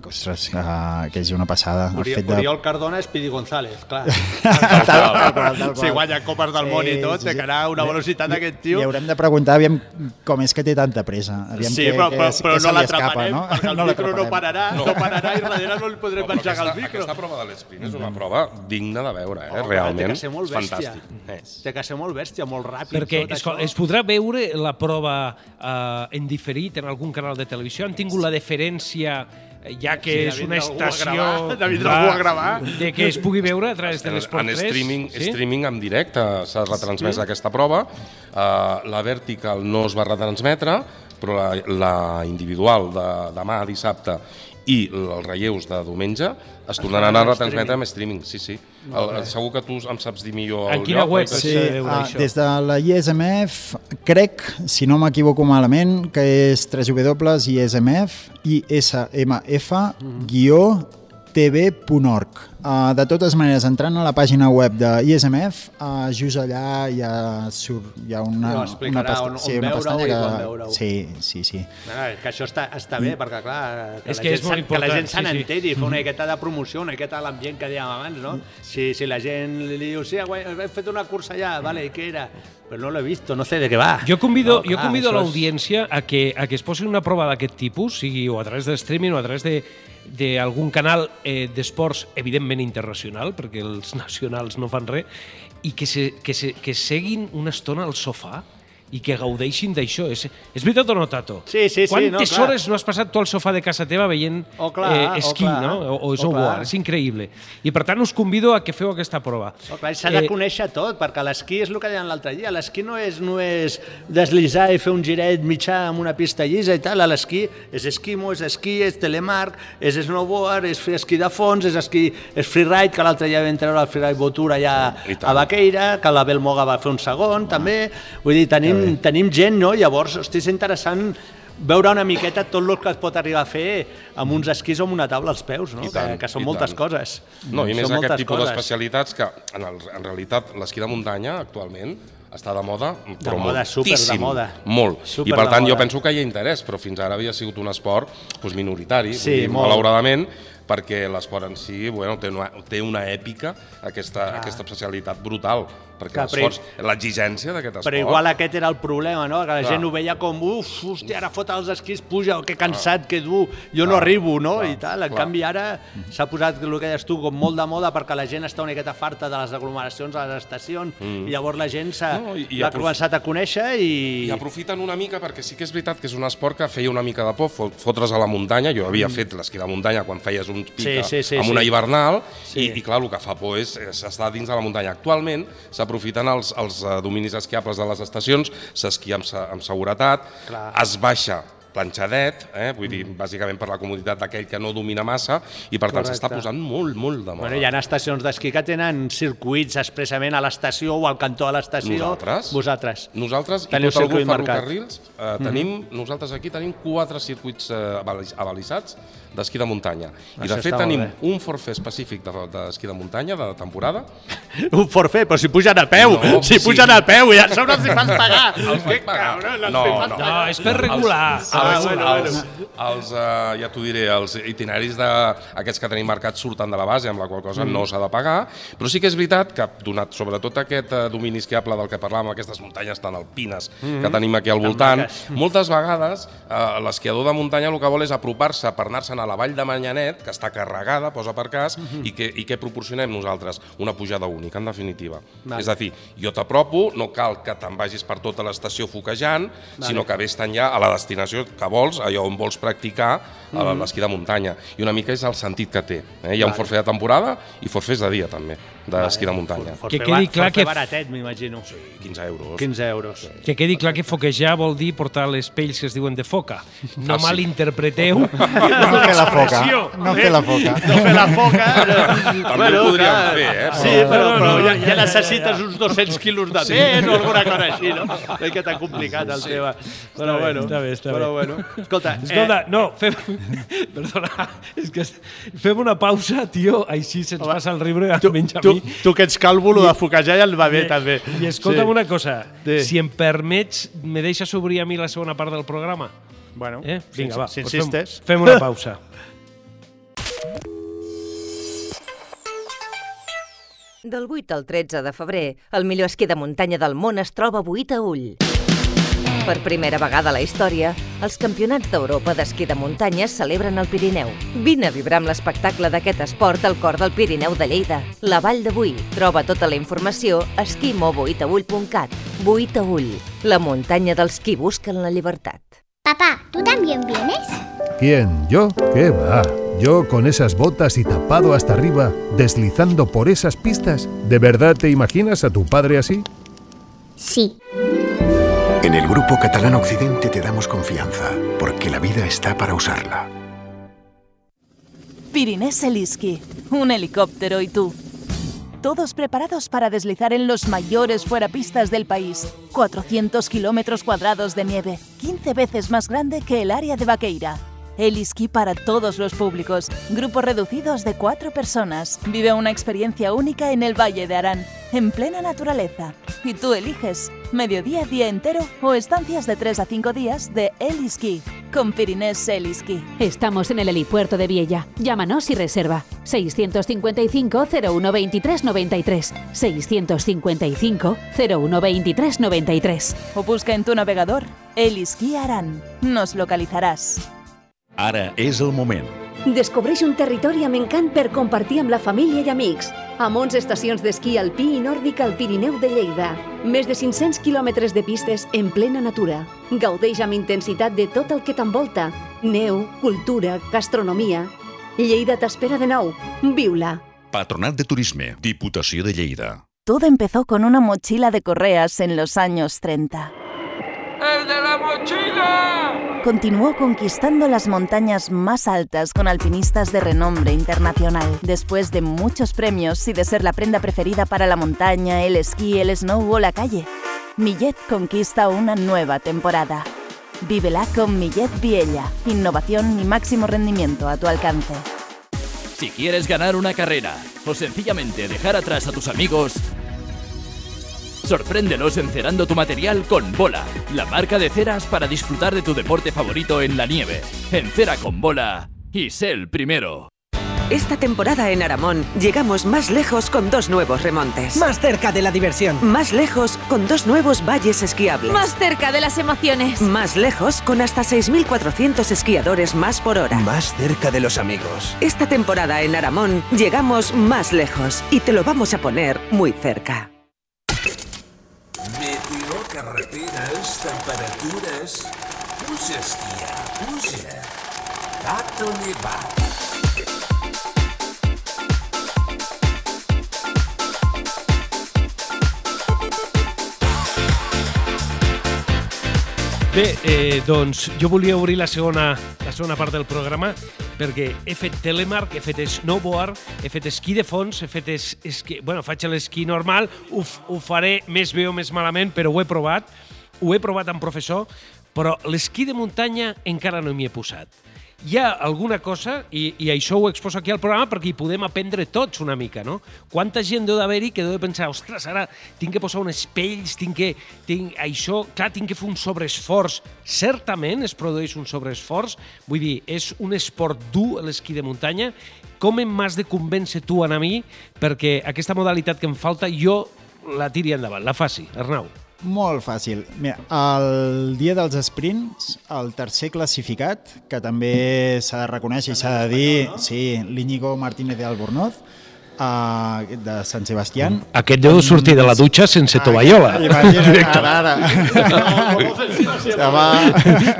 que, ostres, que, que és una passada. El Ori fet de... Oriol Cardona és Pidi González, clar. (laughs) tal, tal, qual, tal Si guanya copes del món i tot, Sí, sí, que sí. anar a una velocitat d'aquest tio. I haurem de preguntar aviam com és que té tanta pressa. Aviam Sí, què, però, però, què, però què se no l'atraparem, no? perquè el No micro no pararà, no. pararà i darrere no li podrem No, engegar aquesta, el micro. aquesta prova de l'esprint és una prova digna de veure, eh? Oh, realment. Té que ser molt és bèstia. fantàstic. És. Té que ser molt bèstia, molt ràpid. Perquè tot es, això. es podrà veure la prova eh, en diferit en algun canal de televisió? Han tingut la deferència eh, ja que Sí, és una estació gravar, vindre clar, algú a gravar. de que es pugui veure a través de l'Esport en 3 streaming, sí? streaming en directe s'ha retransmès sí. aquesta prova. Uh, la vertical no es va retransmetre, però la, la individual de demà, dissabte, i els relleus de diumenge es tornaran a en retransmetre amb streaming, sí, sí. El, segur que tu em saps dir millor En el quina lloc, web? Sí, ah, des de la ISMF, crec, si no m'equivoco malament, que és www.ismf, ismf-tv.org. Uh, de totes maneres, entrant a la pàgina web de ISMF, uh, just allà hi ha, surt, hi ha una, No, una, on- on sí, una pestanya i que... Sí, sí, sí. Ah, que això està, està bé, perquè clar, que, És la, que gent és que la gent se sí, sí. n'enteri, fer una miqueta de promoció, una miqueta de l'ambient que dèiem abans, no? Si, si la gent li diu, sí, he he fet una cursa allà, vale, ¿y qué era? Però no l'he visto, no sé de què va. Jo convido, no, jo convido a això és- l'audiència a, que, a que es posi una prova d'aquest tipus, sigui o a través de streaming o a través de d'algun canal eh, d'esports evidentment internacional, perquè els nacionals no fan res, i que, se, que, se, que seguin una estona al sofà i que gaudeixin d'això. És, és veritat o no, Tato? Sí, sí, sí, Quantes no, clar. hores no has passat tu al sofà de casa teva veient Oh, clar, eh, oh, esquí, clar. no? O, o Oh, snowboard? clar. és increïble. I per tant us convido a que feu aquesta prova. No, clar, s'ha de Eh, conèixer tot, perquè l'esquí és el que deien l'altre dia. L'esquí no és només deslizar i fer un giret mitjà amb una pista llisa i tal. L'esquí és esquimo, és esquí, és telemark, és snowboard, és fer esquí de fons, és esquí, és freeride, que l'altre dia vam treure el freeride Botura allà a Baqueira, que la Belmoga va fer un segon, també. Vull dir, tenim, tenim gent, no? Llavors, hosti, és interessant veure una miqueta tot el que es pot arribar a fer amb uns esquís o amb una taula als peus, no? I tant, que, que són moltes tant. coses. No, i més Són aquest tipus d'especialitats que, en, el, en realitat, l'esquí de muntanya actualment està de moda, però moda, súper de moltíssim, moda. Molt. Súper I per de tant jo penso que hi ha interès, però fins ara havia sigut un esport doncs, minoritari, Sí, dir, molt. malauradament, perquè l'esport en si bueno, té, una, té una èpica, aquesta, aquesta especialitat brutal, perquè Clar, l'esforç, l'exigència d'aquest esport... Però igual aquest era el problema, no? Que la Clar. gent ho veia com, uf, hòstia, ara fot els esquís, puja, que cansat, que dur, jo no arribo, no? I tal. En clar. canvi ara s'ha posat, el que deies tu, com molt de moda perquè la gent està una miqueta farta de les aglomeracions a les estacions i llavors la gent s'ha No, i- i l'ha aprof- començat a conèixer i... I aprofiten una mica, perquè sí que és veritat que és un esport que feia una mica de por, fot- fotre's a la muntanya. Jo havia fet l'esquí de muntanya quan feies un un pica Sí, sí, sí, amb una sí. hivernal Sí. i, i clar, el que fa por és, és estar dins de la muntanya. Actualment s'aprofiten els, els eh, dominis esquiables de les estacions, s'esquia amb, amb seguretat, Clar. es baixa planxadet, eh? vull dir, bàsicament per la comoditat d'aquell que no domina massa, i per tant s'està posant molt, molt de moda. Bueno, hi ha estacions d'esquí que tenen circuits expressament a l'estació o al cantó de l'estació. Nosaltres? Vosaltres. Nosaltres Teniu i tot marcat. ferrocarrils eh, tenim, nosaltres aquí tenim quatre circuits eh, avalis- avalisats d'esquí de muntanya. I Això de fet tenim bé. un forfait específic de- d'esquí de, muntanya de temporada. (laughs) Un forfait, però si pugen a peu, No, si sí. pugen a peu, ja sobre els hi fas pagar. (laughs) Els Que faig pagar. cabron, els No, fas no. pagar. No, és per regular. Els, Ah, els, bueno, els, els, eh, ja t'ho diré, els itineraris d'aquests que tenim marcats surten de la base, amb la qual cosa Mm. no s'ha de pagar, però sí que és veritat que, donat sobretot aquest eh, domini esquiable del que parlàvem, aquestes muntanyes tan alpines que tenim aquí al voltant, Mm-hmm. moltes vegades eh, l'esquiador de muntanya el que vol és apropar-se per anar-se'n a la vall de Manyanet, que està carregada, posa per cas, Mm-hmm. i, que, i què proporcionem nosaltres? Una pujada única, en definitiva. Vale. És a dir, jo t'apropo, no cal que te'n vagis per tota l'estació foquejant, sinó que vés-te'n ja a la destinació que vols, allò on vols practicar mm l'esquí de muntanya. I una mica és el sentit que té. Eh? Hi ha un forfait de temporada i forfets de dia, també, d'esquí de muntanya. Forfait Que quedi clar que- baratet, m'imagino. 15 euros. 15 euros. Que quedi clar que foquejar vol dir portar les pells que es diuen de foca. (laughs) No Ah, sí. malinterpreteu No (laughs) (laughs) fer la foca. No fer la foca. No fer la foca. (laughs) També ho podríem fer, eh? Sí, però, però ja, ja necessites uns 200 quilos de pes o alguna cosa així, no? Veig que t'ha complicat el tema. Però bé, bueno, està bé, està però bé. bueno. Escolta, Escolta, no, fem... (laughs) Perdona, és que fem una pausa, tio, així se'ns passa el riure tu, almenys a tu, mi. tu que ets calvo, lo de foquejar ja el va bé, també. I escolta'm Sí. una cosa, Sí. si em permets, me deixes obrir a mi la segona part del programa? Bueno, Eh? Vinga, si, va. si doncs insistes. fem, fem una pausa. Del 8 al 13 de febrer, el millor esquí de muntanya del món es troba a Buit a Ull. Per primera vegada a la història, els campionats d'Europa d'esquí de muntanya es celebren al Pirineu. Vine a vibrar amb l'espectacle d'aquest esport al cor del Pirineu de Lleida, la Vall de Boí. Troba tota la informació a esquimobuitaull.cat. Buit a Ull, la muntanya dels qui busquen la llibertat. Papá, ¿tú también vienes? ¿Quién? ¿Yo? ¿Qué va? Yo con esas botas y tapado hasta arriba, deslizando por esas pistas. ¿De verdad te imaginas a tu padre así? Sí. En el Grupo Catalán Occidente te damos confianza, porque la vida está para usarla. Pirinés Eliski, un helicóptero y tú. Todos preparados para deslizar en los mayores fuerapistas del país. 400 kilómetros cuadrados de nieve, 15 veces más grande que el área de Vaqueira. Eliski para todos los públicos, grupos reducidos de cuatro personas. Vive una experiencia única en el Valle de Arán, en plena naturaleza. Y tú eliges, mediodía, día entero o estancias de 3 a 5 días de Eliski, con Pirinés Eliski. Estamos en el helipuerto de Viella. Llámanos y reserva. 655 01 23 93. 655 01 23 93. O busca en tu navegador Eliski Aran. Nos localizaràs. Ara és el moment. Descobreix un territori amb encant per compartir amb la família i amics. Amb 11 estacions d'esquí alpí i nòrdic al Pirineu de Lleida. Més de 500 quilòmetres de pistes en plena natura. Gaudeix amb intensitat de tot el que t'envolta. Neu, cultura, gastronomia. Lleida t'espera de nou. Viu-la. Patronat de Turisme, Diputació de Lleida. Todo empezó con una mochila de correas en los años 30. ¡El de la mochila! Continuó conquistando las montañas más altas con alpinistas de renombre internacional. Después de muchos premios y de ser la prenda preferida para la montaña, el esquí, el snow o la calle, Millet conquista una nueva temporada. Vívela con Millet Viella. Innovación y máximo rendimiento a tu alcance. Si quieres ganar una carrera o sencillamente dejar atrás a tus amigos, sorpréndelos encerando tu material con Bola, la marca de ceras para disfrutar de tu deporte favorito en la nieve. Encera con Bola y sé el primero. Esta temporada en Aramón llegamos más lejos con dos nuevos remontes. Más cerca de la diversión. Más lejos con dos nuevos valles esquiables. Más cerca de las emociones. Más lejos con hasta 6.400 esquiadores más por hora. Más cerca de los amigos. Esta temporada en Aramón llegamos más lejos y te lo vamos a poner muy cerca. temperatures, Puja, esquia, pluja, gato nevat. Bé, eh, doncs jo volia obrir la segona, la segona part del programa perquè he fet telemark, he fet snowboard, he fet esquí de fons, he fet esquí... Bueno, faig l'esquí normal, ho, ho faré més bé o més malament, però ho he provat ho he provat amb professor, però l'esquí de muntanya encara no m'hi he posat. Hi ha alguna cosa, i, i això ho exposo aquí al programa perquè hi podem aprendre tots una mica, no? Quanta gent deu d'haver-hi que deu de pensar, ostres, ara tinc que posar uns pells, tinc que... Tinc, això, clar, tinc que fer un sobreesforç. Certament es produeix un sobreesforç, vull dir, és un esport dur l'esquí de muntanya. Com em m'has de convèncer tu a mi perquè aquesta modalitat que em falta jo la tiri endavant, la faci, Arnau. Molt fàcil. Mira, el dia dels sprints, el tercer classificat, que també s'ha de reconèixer i s'ha de dir, sí, l'Íñigo Martínez de Albornoz, uh, de Sant Sebastián. Aquest deu sortir de la dutxa sense tovallola. Imagina't, ara, ara. (laughs) Se va...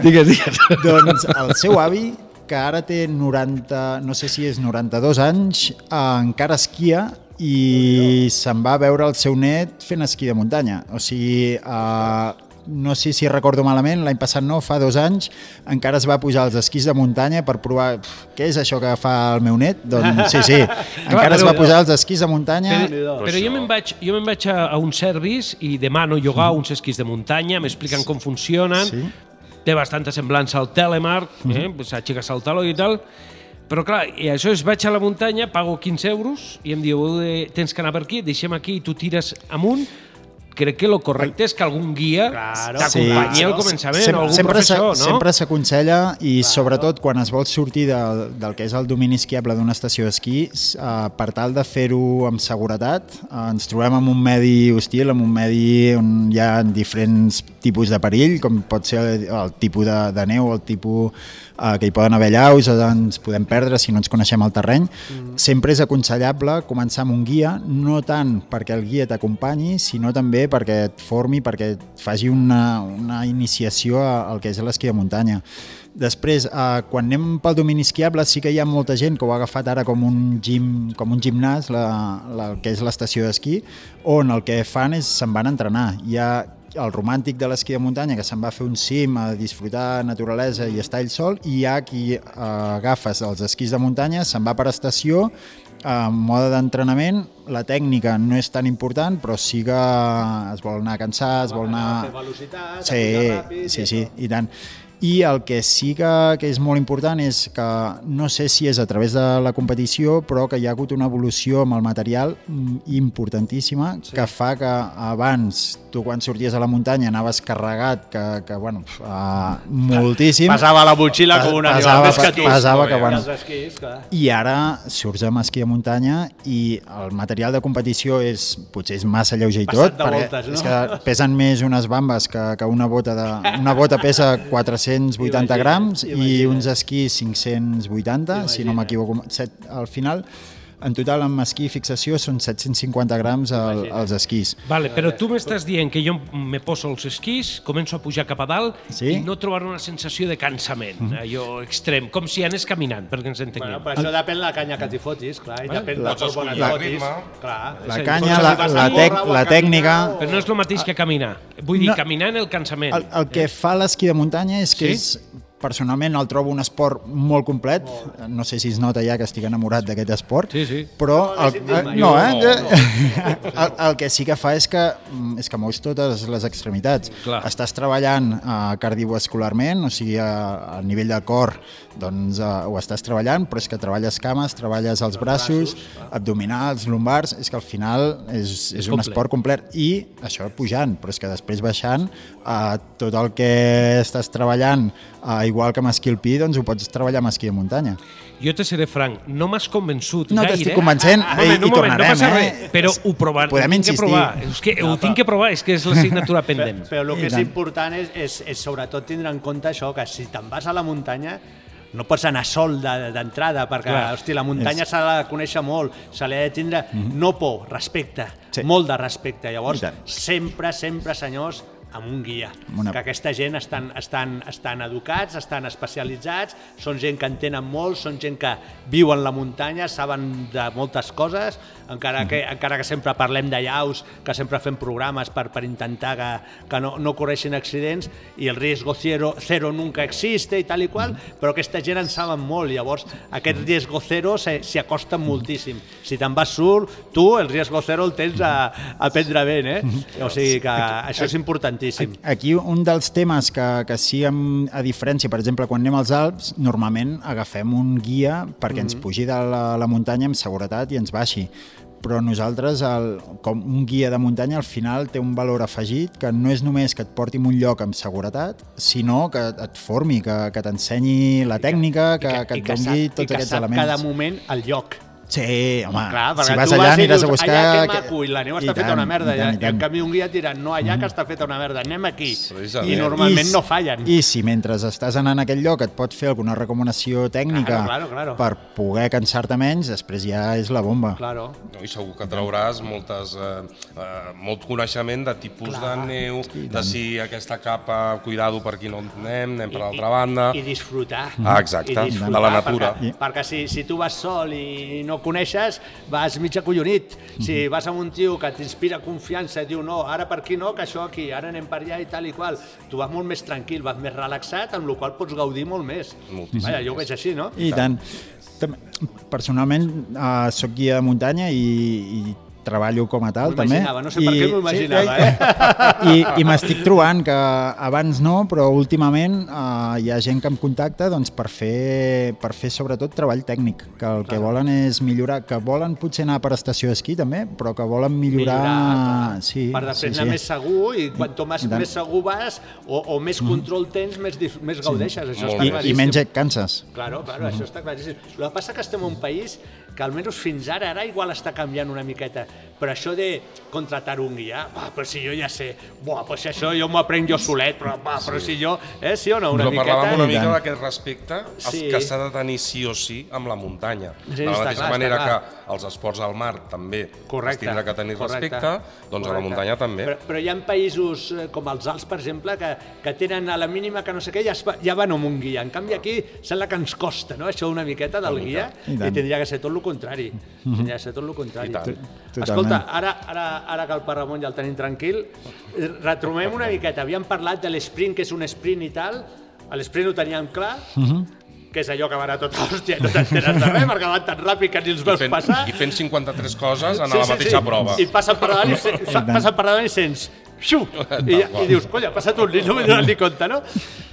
Digues, digues. Doncs el seu avi, que ara té 90, no sé si és 92 anys, eh, encara esquia i se'n va veure el seu net fent esquí de muntanya. O sigui, eh, no sé si recordo malament, l'any passat no, fa dos anys, encara es va pujar als esquís de muntanya per provar "Pf, què és això que fa el meu net? Doncs sí, sí, (laughs) encara es va pujar als esquís de muntanya. Però, però jo me'n vaig, jo me'n vaig a, a un service i demano llogar uns esquís de muntanya, m'expliquen com funcionen, Sí. té bastanta semblança al telemark, eh? s'aixeques el taló i tal, però clar, i això és, vaig a la muntanya, pago 15 euros i em diu, "Heu de- tens que anar per aquí, deixem aquí i tu tires amunt, crec que lo correcte és que algun guia t'acompanyi al començament, Sem- o algun sempre professor, no? Sempre s'aconsella i sobretot quan es vol sortir del, del que és el domini esquiable d'una estació d'esquí, eh, per tal de fer-ho amb seguretat, eh, ens trobem en un medi hostil, en un medi on hi ha diferents tipus de perill, com pot ser el, el tipus de, de neu el tipus eh, que hi poden haver llaus o ens podem perdre si no ens coneixem el terreny. Mm. Sempre és aconsellable començar amb un guia, no tant perquè el guia t'acompanyi, sinó també perquè et formi, perquè et faci una, una iniciació al que és l'esquí de muntanya. Després, eh, quan anem pel domini esquiable, sí que hi ha molta gent que ho ha agafat ara com un gim, com un gimnàs, la, la, el que és l'estació d'esquí, on el que fan és se'n van a entrenar. Hi ha el romàntic de l'esquí de muntanya que se'n va a fer un cim a disfrutar naturalesa i estar ell sol i hi ha qui eh, agafes els esquís de muntanya, se'n va per estació en mode d'entrenament, la tècnica no és tan important, però sí que es vol anar a cansar, es vol anar... velocitat, Sí, sí, sí, i tant i el que sí que, que és molt important és que no sé si és a través de la competició però que hi ha hagut una evolució amb el material importantíssima sí. que fa que abans tu quan sorties a la muntanya anaves carregat que, que bueno, uh, moltíssim passava la motxilla com una pesava, pesava, que tu passava que, bueno, i ara surts amb esquí a muntanya i el material de competició és potser és massa lleuger i tot voltes, no? és que pesen més unes bambes que, que una bota de, una bota pesa 400 780 grams i uns esquís 580, si no m'equivoco, al final en total amb esquí i fixació són 750 grams el, els esquís. Vale, però tu m'estàs dient que jo me poso els esquís, començo a pujar cap a dalt Sí. i no trobar una sensació de cansament, Mhm. allò extrem, com si anés caminant, perquè ens entenguem. Bueno, però això depèn de la canya que t'hi fotis, clar, i depèn La- de com bona la- fotis. Clar. La canya, la, la, tec, la tècnica... Però no és el mateix que caminar. Vull dir, No. caminar en el cansament. El, el que fa l'esquí de muntanya és que Sí? és personalment el trobo un esport molt complet. No sé si es nota ja que estic enamorat d'aquest esport. Sí, sí. Però No, no el, eh, no, eh? (laughs) El, el que sí que fa és que mm, és que mous totes les extremitats. Clar. Estàs treballant uh, cardiovascularment, o sigui, a, a nivell del cor, doncs uh, ho estàs treballant, però és que treballes cames, treballes els braços, abdominals, lumbars, és que al final és, és, És un complet. esport complet i això pujant, però és que després baixant eh, tot el que estàs treballant eh, igual que amb esquí alpí, doncs ho pots treballar amb esquí de muntanya. Jo te seré franc, no m'has convençut No gaire. t'estic convencent, Un i- moment, i tornarem, no passa eh? res, però ho, provar, Podem ho tinc que insistir. provar. És que ho tinc que provar, és que és l'assignatura pendent. Però, però el que és tant. important és, és, és sobretot tindre en compte això, que si te'n vas a la muntanya no pots anar sol de- d'entrada, perquè Clar. hosti, la muntanya s'ha de conèixer molt, se li ha de tindre no por, respecte, Sí. molt de respecte. Llavors, sempre, sempre, senyors, amb un guia. Una-. Que aquesta gent estan, estan, estan educats, estan especialitzats, són gent que entenen molt, són gent que viuen la muntanya, saben de moltes coses, encara que, encara que sempre parlem de llaus, que sempre fem programes per, per intentar que, que no, no correixin accidents i el riesgo zero, zero nunca existe i tal i qual, però aquesta gent en saben molt, llavors aquest riesgo zero se- s'hi acosta moltíssim. Si te'n vas surt, tu el riesgo zero el tens a, a prendre ben, eh? O sigui que això és importantíssim. Aquí un dels temes que, que sí, amb, a diferència, per exemple, quan anem als Alps, normalment agafem un guia perquè ens Mhm. pugi de la, la muntanya amb seguretat i ens baixi. Però nosaltres, el, com un guia de muntanya, al final té un valor afegit que no és només que et porti a un lloc amb seguretat, sinó que et formi, que, que t'ensenyi la tècnica, que, que, I et que doni sap, i tots que aquests sap elements. cada moment el lloc. Sí, home, Clar, si vas allà vas i aniràs a dius, buscar... Allà que maco, i la neu I està feta tant, una merda. i tant, i I, en tant. canvi un guia et dirà, no, allà que està feta una merda, anem aquí. I Precisament. normalment I- no fallen. I si mentre estàs anant a aquell lloc et pot fer alguna recomanació tècnica Claro, claro, claro. per poder cansar-te menys, després ja és la bomba. Claro. No, I segur que trauràs moltes, eh, eh, molt coneixement de tipus de neu, de si aquesta capa, cuidado per aquí no anem, anem per l'altra banda... I disfrutar. Ah, exacte, I disfrutar, de la natura. Perquè, perquè si, si tu vas sol i no coneixes, vas mig acollonit. Si vas amb un tio que t'inspira confiança i diu no, ara per aquí no, que això aquí, ara anem per allà i tal i qual, tu vas molt més tranquil, vas més relaxat, amb la qual pots gaudir molt més. Moltíssim. Vaja, jo ho veig així, no? I tant. Personalment, uh, sóc guia de muntanya i, i treballo com a tal, també. no sé per què m'ho imaginava, sí, eh? I, i m'estic trobant que abans no, però últimament uh, hi ha gent que em contacta doncs, per, fer, per fer sobretot treball tècnic, que el que volen és millorar, que volen potser anar per estació d'esquí també, però que volen millorar... Millorar, sí, per després sí, anar sí. més segur i quanto més, I més segur vas o, o més control tens, més, més gaudeixes. Això està I, I claríssim. menys et canses. Claro, claro, això està claríssim. El que passa que estem en un país que almenys fins ara, ara igual està canviant una miqueta, però això de contratar un guia, va, però si jo ja sé, buah, però si això jo m'ho aprenc jo solet, però, va, però si jo, eh, sí o no, una Però miqueta... parlàvem una mica d'aquest respecte Sí. sí. que s'ha de tenir sí o sí amb la muntanya. Sí, de la mateixa clar, manera clar. que els esports al mar també Correcte, es tindrà que tenir correcte, respecte, doncs a la correcte. muntanya també. Però, però hi ha països eh, com els Alps, per exemple, que, que tenen a la mínima que no sé què, ja, es, va- ja van amb un guia. En canvi, aquí sembla que ens costa, no?, això una miqueta del guia, I i, tindria que ser tot el contrari. Que ser tot el contrari. Escolta, ara, ara, ara que el Parramon ja el tenim tranquil, retromem una miqueta. Havíem parlat de l'esprint, que és un sprint i tal, a l'esprint ho teníem clar, que és allò que va anar tota hòstia i no t'enteres de res, (laughs) perquè van tan ràpid que ni els veus passar. I fent 53 coses en la mateixa prova. I passen per davant i, se, passen per davant i sents... Xiu! (laughs) I, I dius, colla, ha passat un nit, no m'he donat ni compte, no?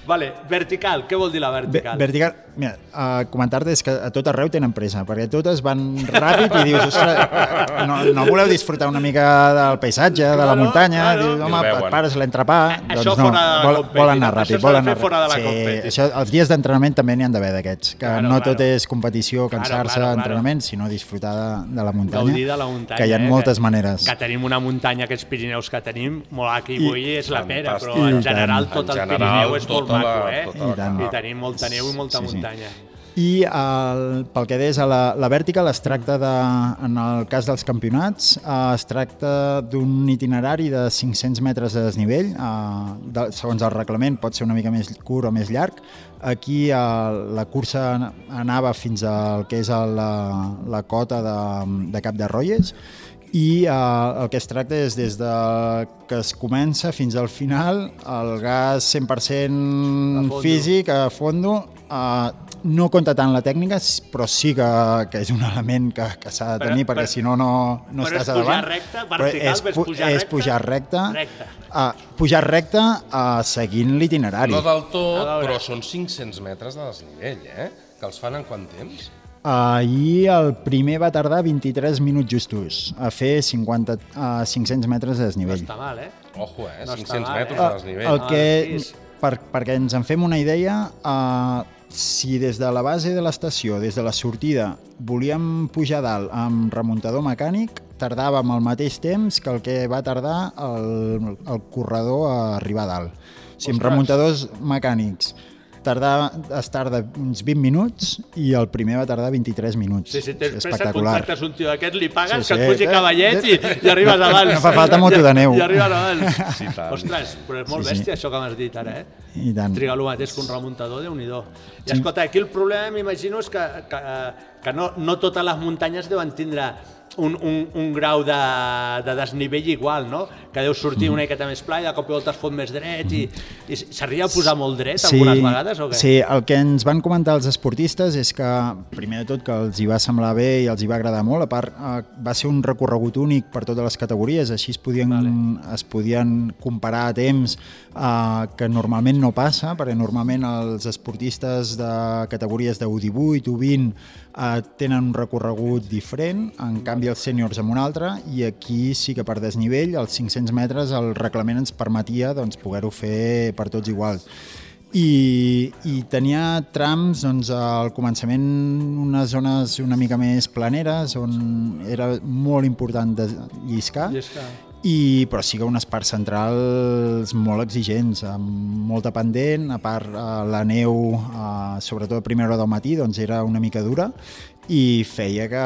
Vale, vertical, què vol dir la Ve- vertical? Vertical, mira, uh, comentar-te és que a tot arreu tenen pressa, perquè totes van ràpid i dius, ostres, no, no voleu disfrutar una mica del paisatge, de la muntanya, claro. dius, home, I ho veuen. et pares l'entrepà, Això doncs no, fora de la vol, competi, volen anar no? ràpid, volen anar fer fora de la ràpid. competi. això, els dies d'entrenament també n'hi han d'haver d'aquests, que Claro, no claro. tot és competició, Claro, cansar-se, claro, claro. entrenament, sinó disfrutar de, de la muntanya, Gaudir de la muntanya. que hi ha eh? moltes maneres. Que tenim una muntanya, aquests Pirineus que tenim, molt aquí I- avui és la pera, però en general tot el general, Pirineu és molt tota maco, eh? tota I tant. I tenim molta neu i molta Sí, sí. muntanya. I el, pel que deies, a la, la vertical es tracta de, en el cas dels campionats, eh, es tracta d'un itinerari de 500 metres de desnivell, eh, de, segons el reglament pot ser una mica més curt o més llarg. Aquí eh, la cursa anava fins al que és el, la, la cota de, de Cap de Royes i eh, el que es tracta és des de que es comença fins al final el gas 100% fondo. físic a fondo eh, no compta tant la tècnica però sí que, que és un element que, que s'ha de Però- tenir perquè però- si no no, no però estàs és a pujar davant recte, Però vertical, és, pu- pujar és pujar recte, Recte. Uh, pujar recte uh, seguint l'itinerari No del tot, A però són 500 metres de desnivell, eh? Que els fan en quant temps? Ahir el primer va tardar 23 minuts justos a fer 50, uh, 500 metres de No desnivell. està mal, eh? Ojo, eh? No està 500 mal, metres eh? de desnivell. El que, Sis. per, perquè ens en fem una idea, uh, si des de la base de l'estació, des de la sortida, volíem pujar dalt amb remuntador mecànic, tardàvem el mateix temps que el que va tardar el, el corredor a arribar a dalt. O sigui, amb remuntadors mecànics tardar, es tarda uns 20 minuts i el primer va tardar 23 minuts. Sí, si tens pressa, espectacular. contractes un tio d'aquest, li pagues, Sí, que sí. et pugi cavallets i, i arribes abans. No fa falta moto de neu. I, i arribes abans. (laughs) Sí, tant. Ostres, però és molt Sí, sí. bèstia això que m'has dit ara, eh? I tant. Triga el mateix que un remuntador, déu nhi I Sí. escolta, aquí el problema, m'imagino, és que, que, que no, no totes les muntanyes deuen tindre un, un, un grau de, de desnivell igual, no? Que deu sortir Mhm. una miqueta més pla i de cop i volta es fot més dret i, i s'arriba a posar molt dret algunes vegades o què? Sí, el que ens van comentar els esportistes és que, primer de tot, que els hi va semblar bé i els hi va agradar molt. A part, eh, va ser un recorregut únic per totes les categories, així es podien, vale. es podien comparar a temps eh, que normalment no passa, perquè normalment els esportistes de categories de U18, U20 eh, tenen un recorregut diferent, en canvi els sèniors amb un altre, i aquí sí que per desnivell, als 500 metres, el reglament ens permetia doncs, poder-ho fer per tots iguals. I, i tenia trams doncs, al començament unes zones una mica més planeres on era molt important de lliscar, Lliscar. I, però sí que unes parts centrals molt exigents, amb molta pendent, a part eh, la neu, eh, sobretot a primera hora del matí, doncs era una mica dura i feia que,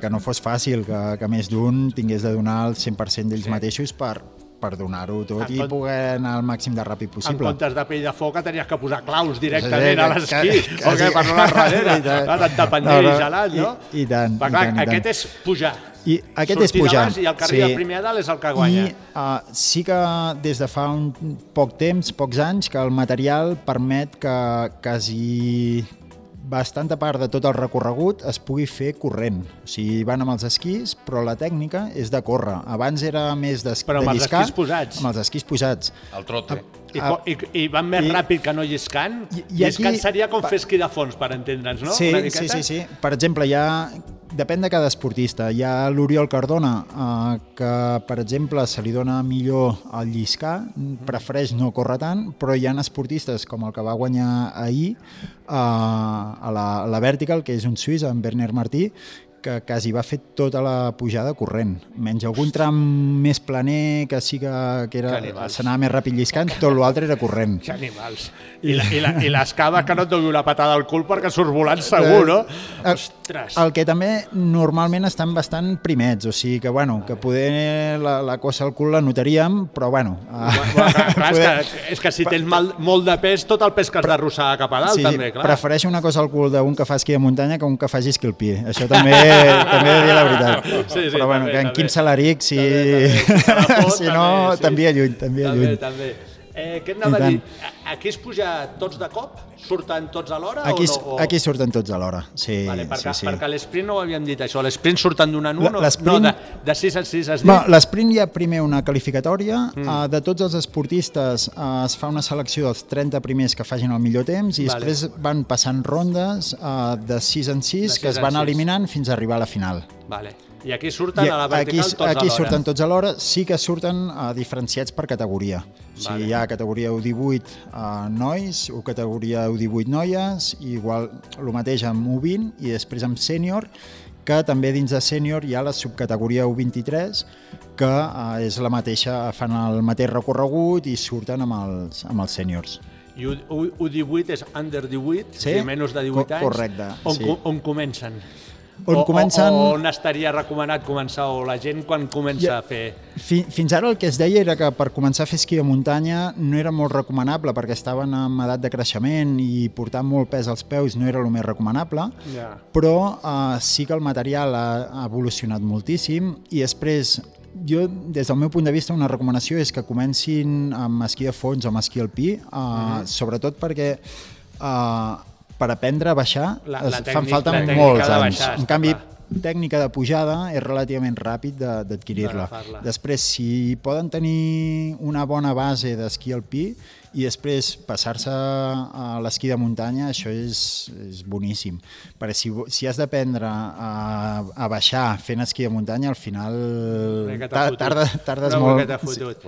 que no fos fàcil, que, que més d'un tingués de donar el 100% d'ells sí. mateixos per, per donar-ho tot En i compte- poder anar el màxim de ràpid En possible. comptes de pell de foca tenies que posar claus directament Sí, a l'esquí, o que- per no anar (laughs) darrere. I tant. Tanta pendent No, i gelat, no? I, i tant, Va, i clar, tant, i tant. aquest és pujar. I aquest és Sortir pujar. d'abans I el que arriba primer a dalt és el que guanya. I uh, sí que des de fa un poc temps, pocs anys, que el material permet que quasi bastanta part de tot el recorregut es pugui fer corrent. O sigui, van amb els esquís, però la tècnica és de córrer. Abans era més de, Però amb de els lliscar. esquís posats. Amb els esquís posats. El trote. I, po- i, I van més I- ràpid que no lliscant? i lliscant aquí- seria com fer esquí de fons, per entendre'ns, no? Sí, sí, sí, sí. Per exemple, hi ha, depèn de cada esportista. Hi ha l'Oriol Cardona, eh, que, per exemple, se li dona millor el lliscar, prefereix no córrer tant, però hi ha esportistes com el que va guanyar ahir eh, a, la, a la Vertical, que és un suís, en Werner Martí, que quasi va fer tota la pujada corrent. Menys algun tram més planer, que sí que, que era s'anava més ràpid lliscant, tot l'altre era corrent. Que animals. I, la, i, la, i les caves que no et doni una patada al cul perquè surts volant segur, no? Eh, Ostres. El que també normalment estan bastant primets, o sigui que, bueno, que poder la, la cosa al cul la notaríem, però bueno... eh, Clar, clar, és, poder- que, és que si tens mal, molt de pes, tot el pes que has d'arrossegar cap a dalt, sí, també, clar. prefereixo una cosa al cul d'un que fa esquí de muntanya que un que faci esquí alpí. Això també, també he de dir la veritat. Sí, sí, però bueno, també, en també. Quim Salaric, si, També, també. (laughs) Si no, també, sí. t'envia lluny, t'envia També, lluny. també. Eh, què et anava a dir? Aquí es puja tots de cop? Surten tots alhora Aquí, o no? O... aquí surten tots alhora, sí, Vale, perquè, sí, sí. perquè l'esprint no ho havíem dit, això. L'esprint surten d'un en un? O- No, de, de 6 en 6 has dit? No, L'esprint hi ha primer una qualificatòria, Mm. uh, de tots els esportistes uh, es fa una selecció dels 30 primers que facin el millor temps i Vale. després van passant rondes uh, de 6 en 6 De que sis es van eliminant fins a arribar a la final. Vale. I aquí surten I a la aquí, vertical tots aquí alhora? surten tots alhora, sí que surten uh, diferenciats per categoria. O sigui, Vale. hi ha categoria U18 uh, nois, o categoria U18 noies, igual el mateix amb U20 i després amb sènior, que també dins de sènior hi ha la subcategoria U23, que uh, és la mateixa, fan el mateix recorregut i surten amb els, amb els sèniors. I U- U- U18 és under 18, Sí, menys de 18 co- anys. correcte, On, sí. on comencen? On o, comencen- O, o on estaria recomanat començar, o la gent quan comença Ja. a fer... Fi, fins ara el que es deia era que per començar a fer esquí de muntanya no era molt recomanable perquè estaven en edat de creixement i portant molt pes als peus no era el més recomanable, Ja. però eh, sí que el material ha, ha evolucionat moltíssim i després jo, des del meu punt de vista, una recomanació és que comencin amb esquí de fons o amb esquí alpí, eh, Mhm. sobretot perquè eh, per aprendre a baixar La- es la fan tècnic- falta la molts de anys. baixar, en canvi, clar. tècnica de pujada és relativament ràpid de- d'adquirir-la. D'agafar-la. Després, si poden tenir una bona base d'esquí alpí i després passar-se a l'esquí de muntanya, això és, és boníssim. Perquè si, si has d'aprendre a, a baixar fent esquí de muntanya, al final tarda, tardes Una molt.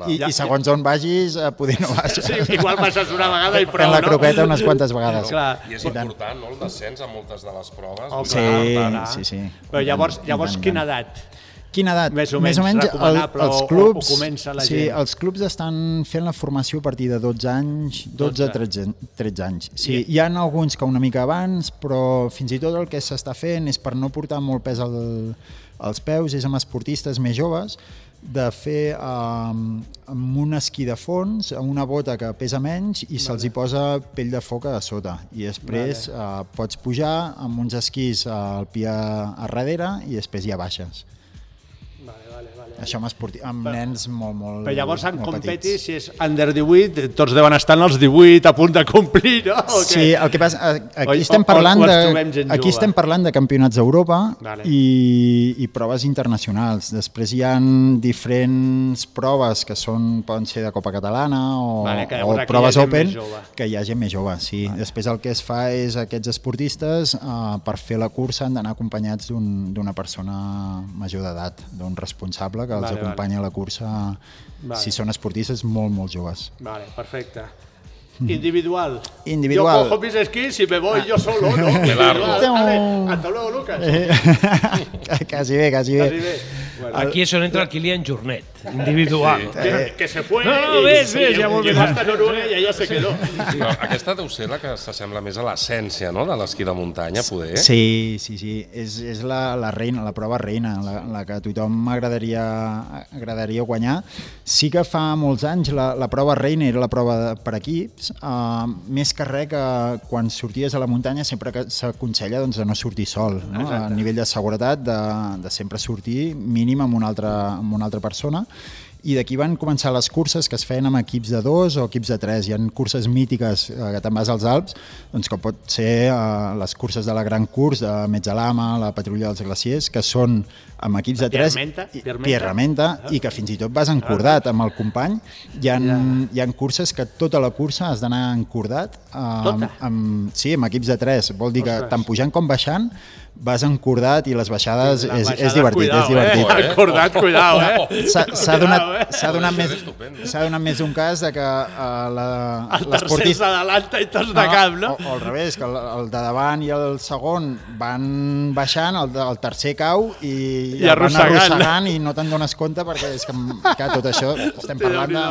I, Ja- I segons on vagis, eh, poder no baixar. Sí, igual passes una vegada i prou, Fent la no? croqueta unes quantes vegades. Clar. I és I important, no?, el descens a moltes de les proves. Oh, Sí, clar, clar. sí, sí. Però llavors, llavors tant, quina edat? Quina edat? Més o menys els o- clubs, o comença la sí, gent? els clubs estan fent la formació a partir de 12 anys, 12 a 13, 13 anys. Sí, hi ha alguns que una mica abans, però fins i tot el que s'està fent és per no portar molt pes al, als peus, és amb esportistes més joves, de fer um, amb un esquí de fons, amb una bota que pesa menys i se'ls hi posa pell de foca a sota. I després uh, pots pujar amb uns esquís al pi a, a darrere i després ja baixes. Això amb, esporti... amb nens molt, molt Però llavors en competi, si és under 18, tots deuen estar en els 18 a punt de complir, no? O Sí, què? el que passa, a- aquí O- estem o- parlant o ens de aquí estem parlant de campionats d'Europa Vale. i, i proves internacionals. Després hi han diferents proves que són poden ser de Copa Catalana o, Vale, que o proves gent Open que hi ha gent més jove, sí. Vale. Després el que es fa és aquests esportistes eh, per fer la cursa han d'anar acompanyats d'un- d'una persona major d'edat, d'un responsable que els Vale, vale. acompanya a la cursa Vale. si són esportistes molt, molt joves. Vale, perfecte. Individual. Individual. Yo cojo mis esquís y me voy yo solo, ¿no? (laughs) Qué largo. Individual. Vale, hasta luego, Lucas. (laughs) Eh, quasi bé, quasi bé. Quasi bé. Bueno. Aquí és on entra el Kilian Jornet, individual. Sí. Que, que se fue No, y ves, ves, ja llegó dir. hasta Noruega i allà se quedó. Però aquesta deu ser la que s'assembla més a l'essència no? de l'esquí de muntanya, poder. Sí, sí, sí. És, és la, la reina, la prova reina, la, la que a tothom agradaria, agradaria guanyar. Sí que fa molts anys la, la prova reina era la prova de, per equips, uh, més que res que quan sorties a la muntanya sempre que s'aconsella doncs, de no sortir sol, no? a Exacte. nivell de seguretat, de, de sempre sortir mínim amb una altra, amb una altra persona i d'aquí van començar les curses que es feien amb equips de dos o equips de tres. Hi ha curses mítiques eh, que te'n vas als Alps, doncs que pot ser eh, les curses de la Gran Curs, de Metzalama, la Patrulla dels Glaciers, que són amb equips de tres, Pierrementa. Pierrementa, i que fins i tot vas encordat amb el company. Hi ha, hi ha curses que tota la cursa has d'anar encordat. eh, amb, Tota? amb, sí, amb equips de tres. Vol dir que tant pujant com baixant vas encordat i les baixades La és, baixada, és divertit. cuidao, és divertit. Eh? Encordat, cuidao, eh? S'ha donat, Cuidao, eh? s'ha donat, més, estupendo. s'ha donat més d'un cas de que uh, la, El tercer s'adalanta i tots de cap, no? O, o al revés, que el, el de davant i el segon van baixant, el, de, el tercer cau i, I el van arrossegant. arrossegant i no te'n dones compte perquè és que, que tot això (laughs) estem parlant de,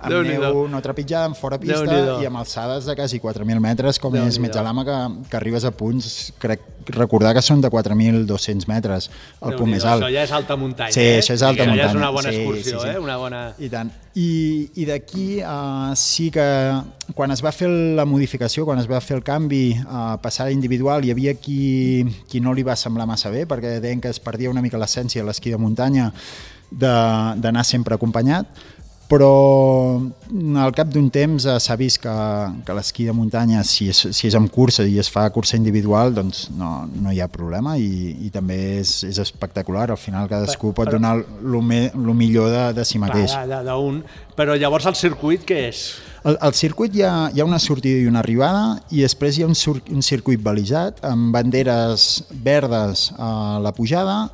amb neu no trepitjada, amb fora pista i amb alçades de quasi 4.000 metres com és. Metzalama que, que arribes a punts, crec recordar que són de 4.200 metres el punt més alt. Això ja és alta muntanya, Sí, eh? això és alta Això muntanya. Ja és una bona Sí, excursió, sí, sí. eh? Una bona... I tant. I, i d'aquí uh, sí que quan es va fer la modificació, quan es va fer el canvi a passar a individual, hi havia qui, qui no li va semblar massa bé perquè deien que es perdia una mica l'essència de l'esquí de muntanya d'anar sempre acompanyat, però al cap d'un temps eh, s'ha vist que, que l'esquí de muntanya, si és, si és amb cursa i es fa cursa individual, doncs no, no hi ha problema i, i també és, és espectacular. Al final cadascú pot Però- donar el millor de, de si mateix. Clar, de- d'un. Però llavors el circuit què és? Al, al circuit hi ha, hi ha una sortida i una arribada i després hi ha un, sur, un circuit balisat amb banderes verdes a la pujada,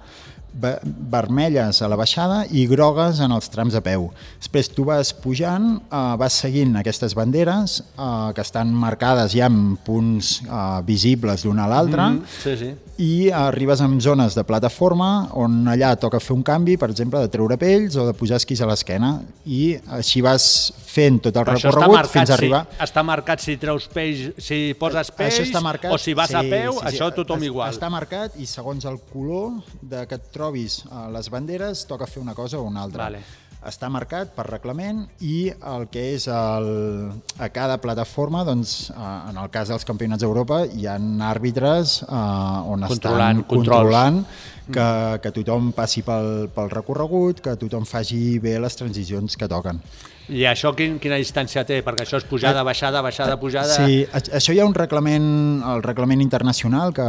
vermelles a la baixada i grogues en els trams a peu. Després tu vas pujant, eh, vas seguint aquestes banderes eh, que estan marcades ja amb punts eh, visibles d'una a l'altra Mm, sí, sí. i arribes en zones de plataforma on allà toca fer un canvi, per exemple, de treure pells o de pujar esquís a l'esquena i així vas fent tot el Però recorregut marcat, fins a arribar... Si, està marcat si treus peix, si poses està marcat, o si vas a sí, peu, sí, sí, això tothom es- igual. Està marcat i segons el color de que et trobis a les banderes toca fer una cosa o una altra. Vale. Està marcat per reglament i el que és el, a cada plataforma, doncs, eh, en el cas dels campionats d'Europa, hi ha àrbitres eh, on Controlant, estan controls. controlant que, que tothom passi pel, pel recorregut, que tothom faci bé les transicions que toquen. I això quin, quina distància té? Perquè això és pujada, baixada, baixada, pujada... Sí, això hi ha un reglament, el reglament internacional que,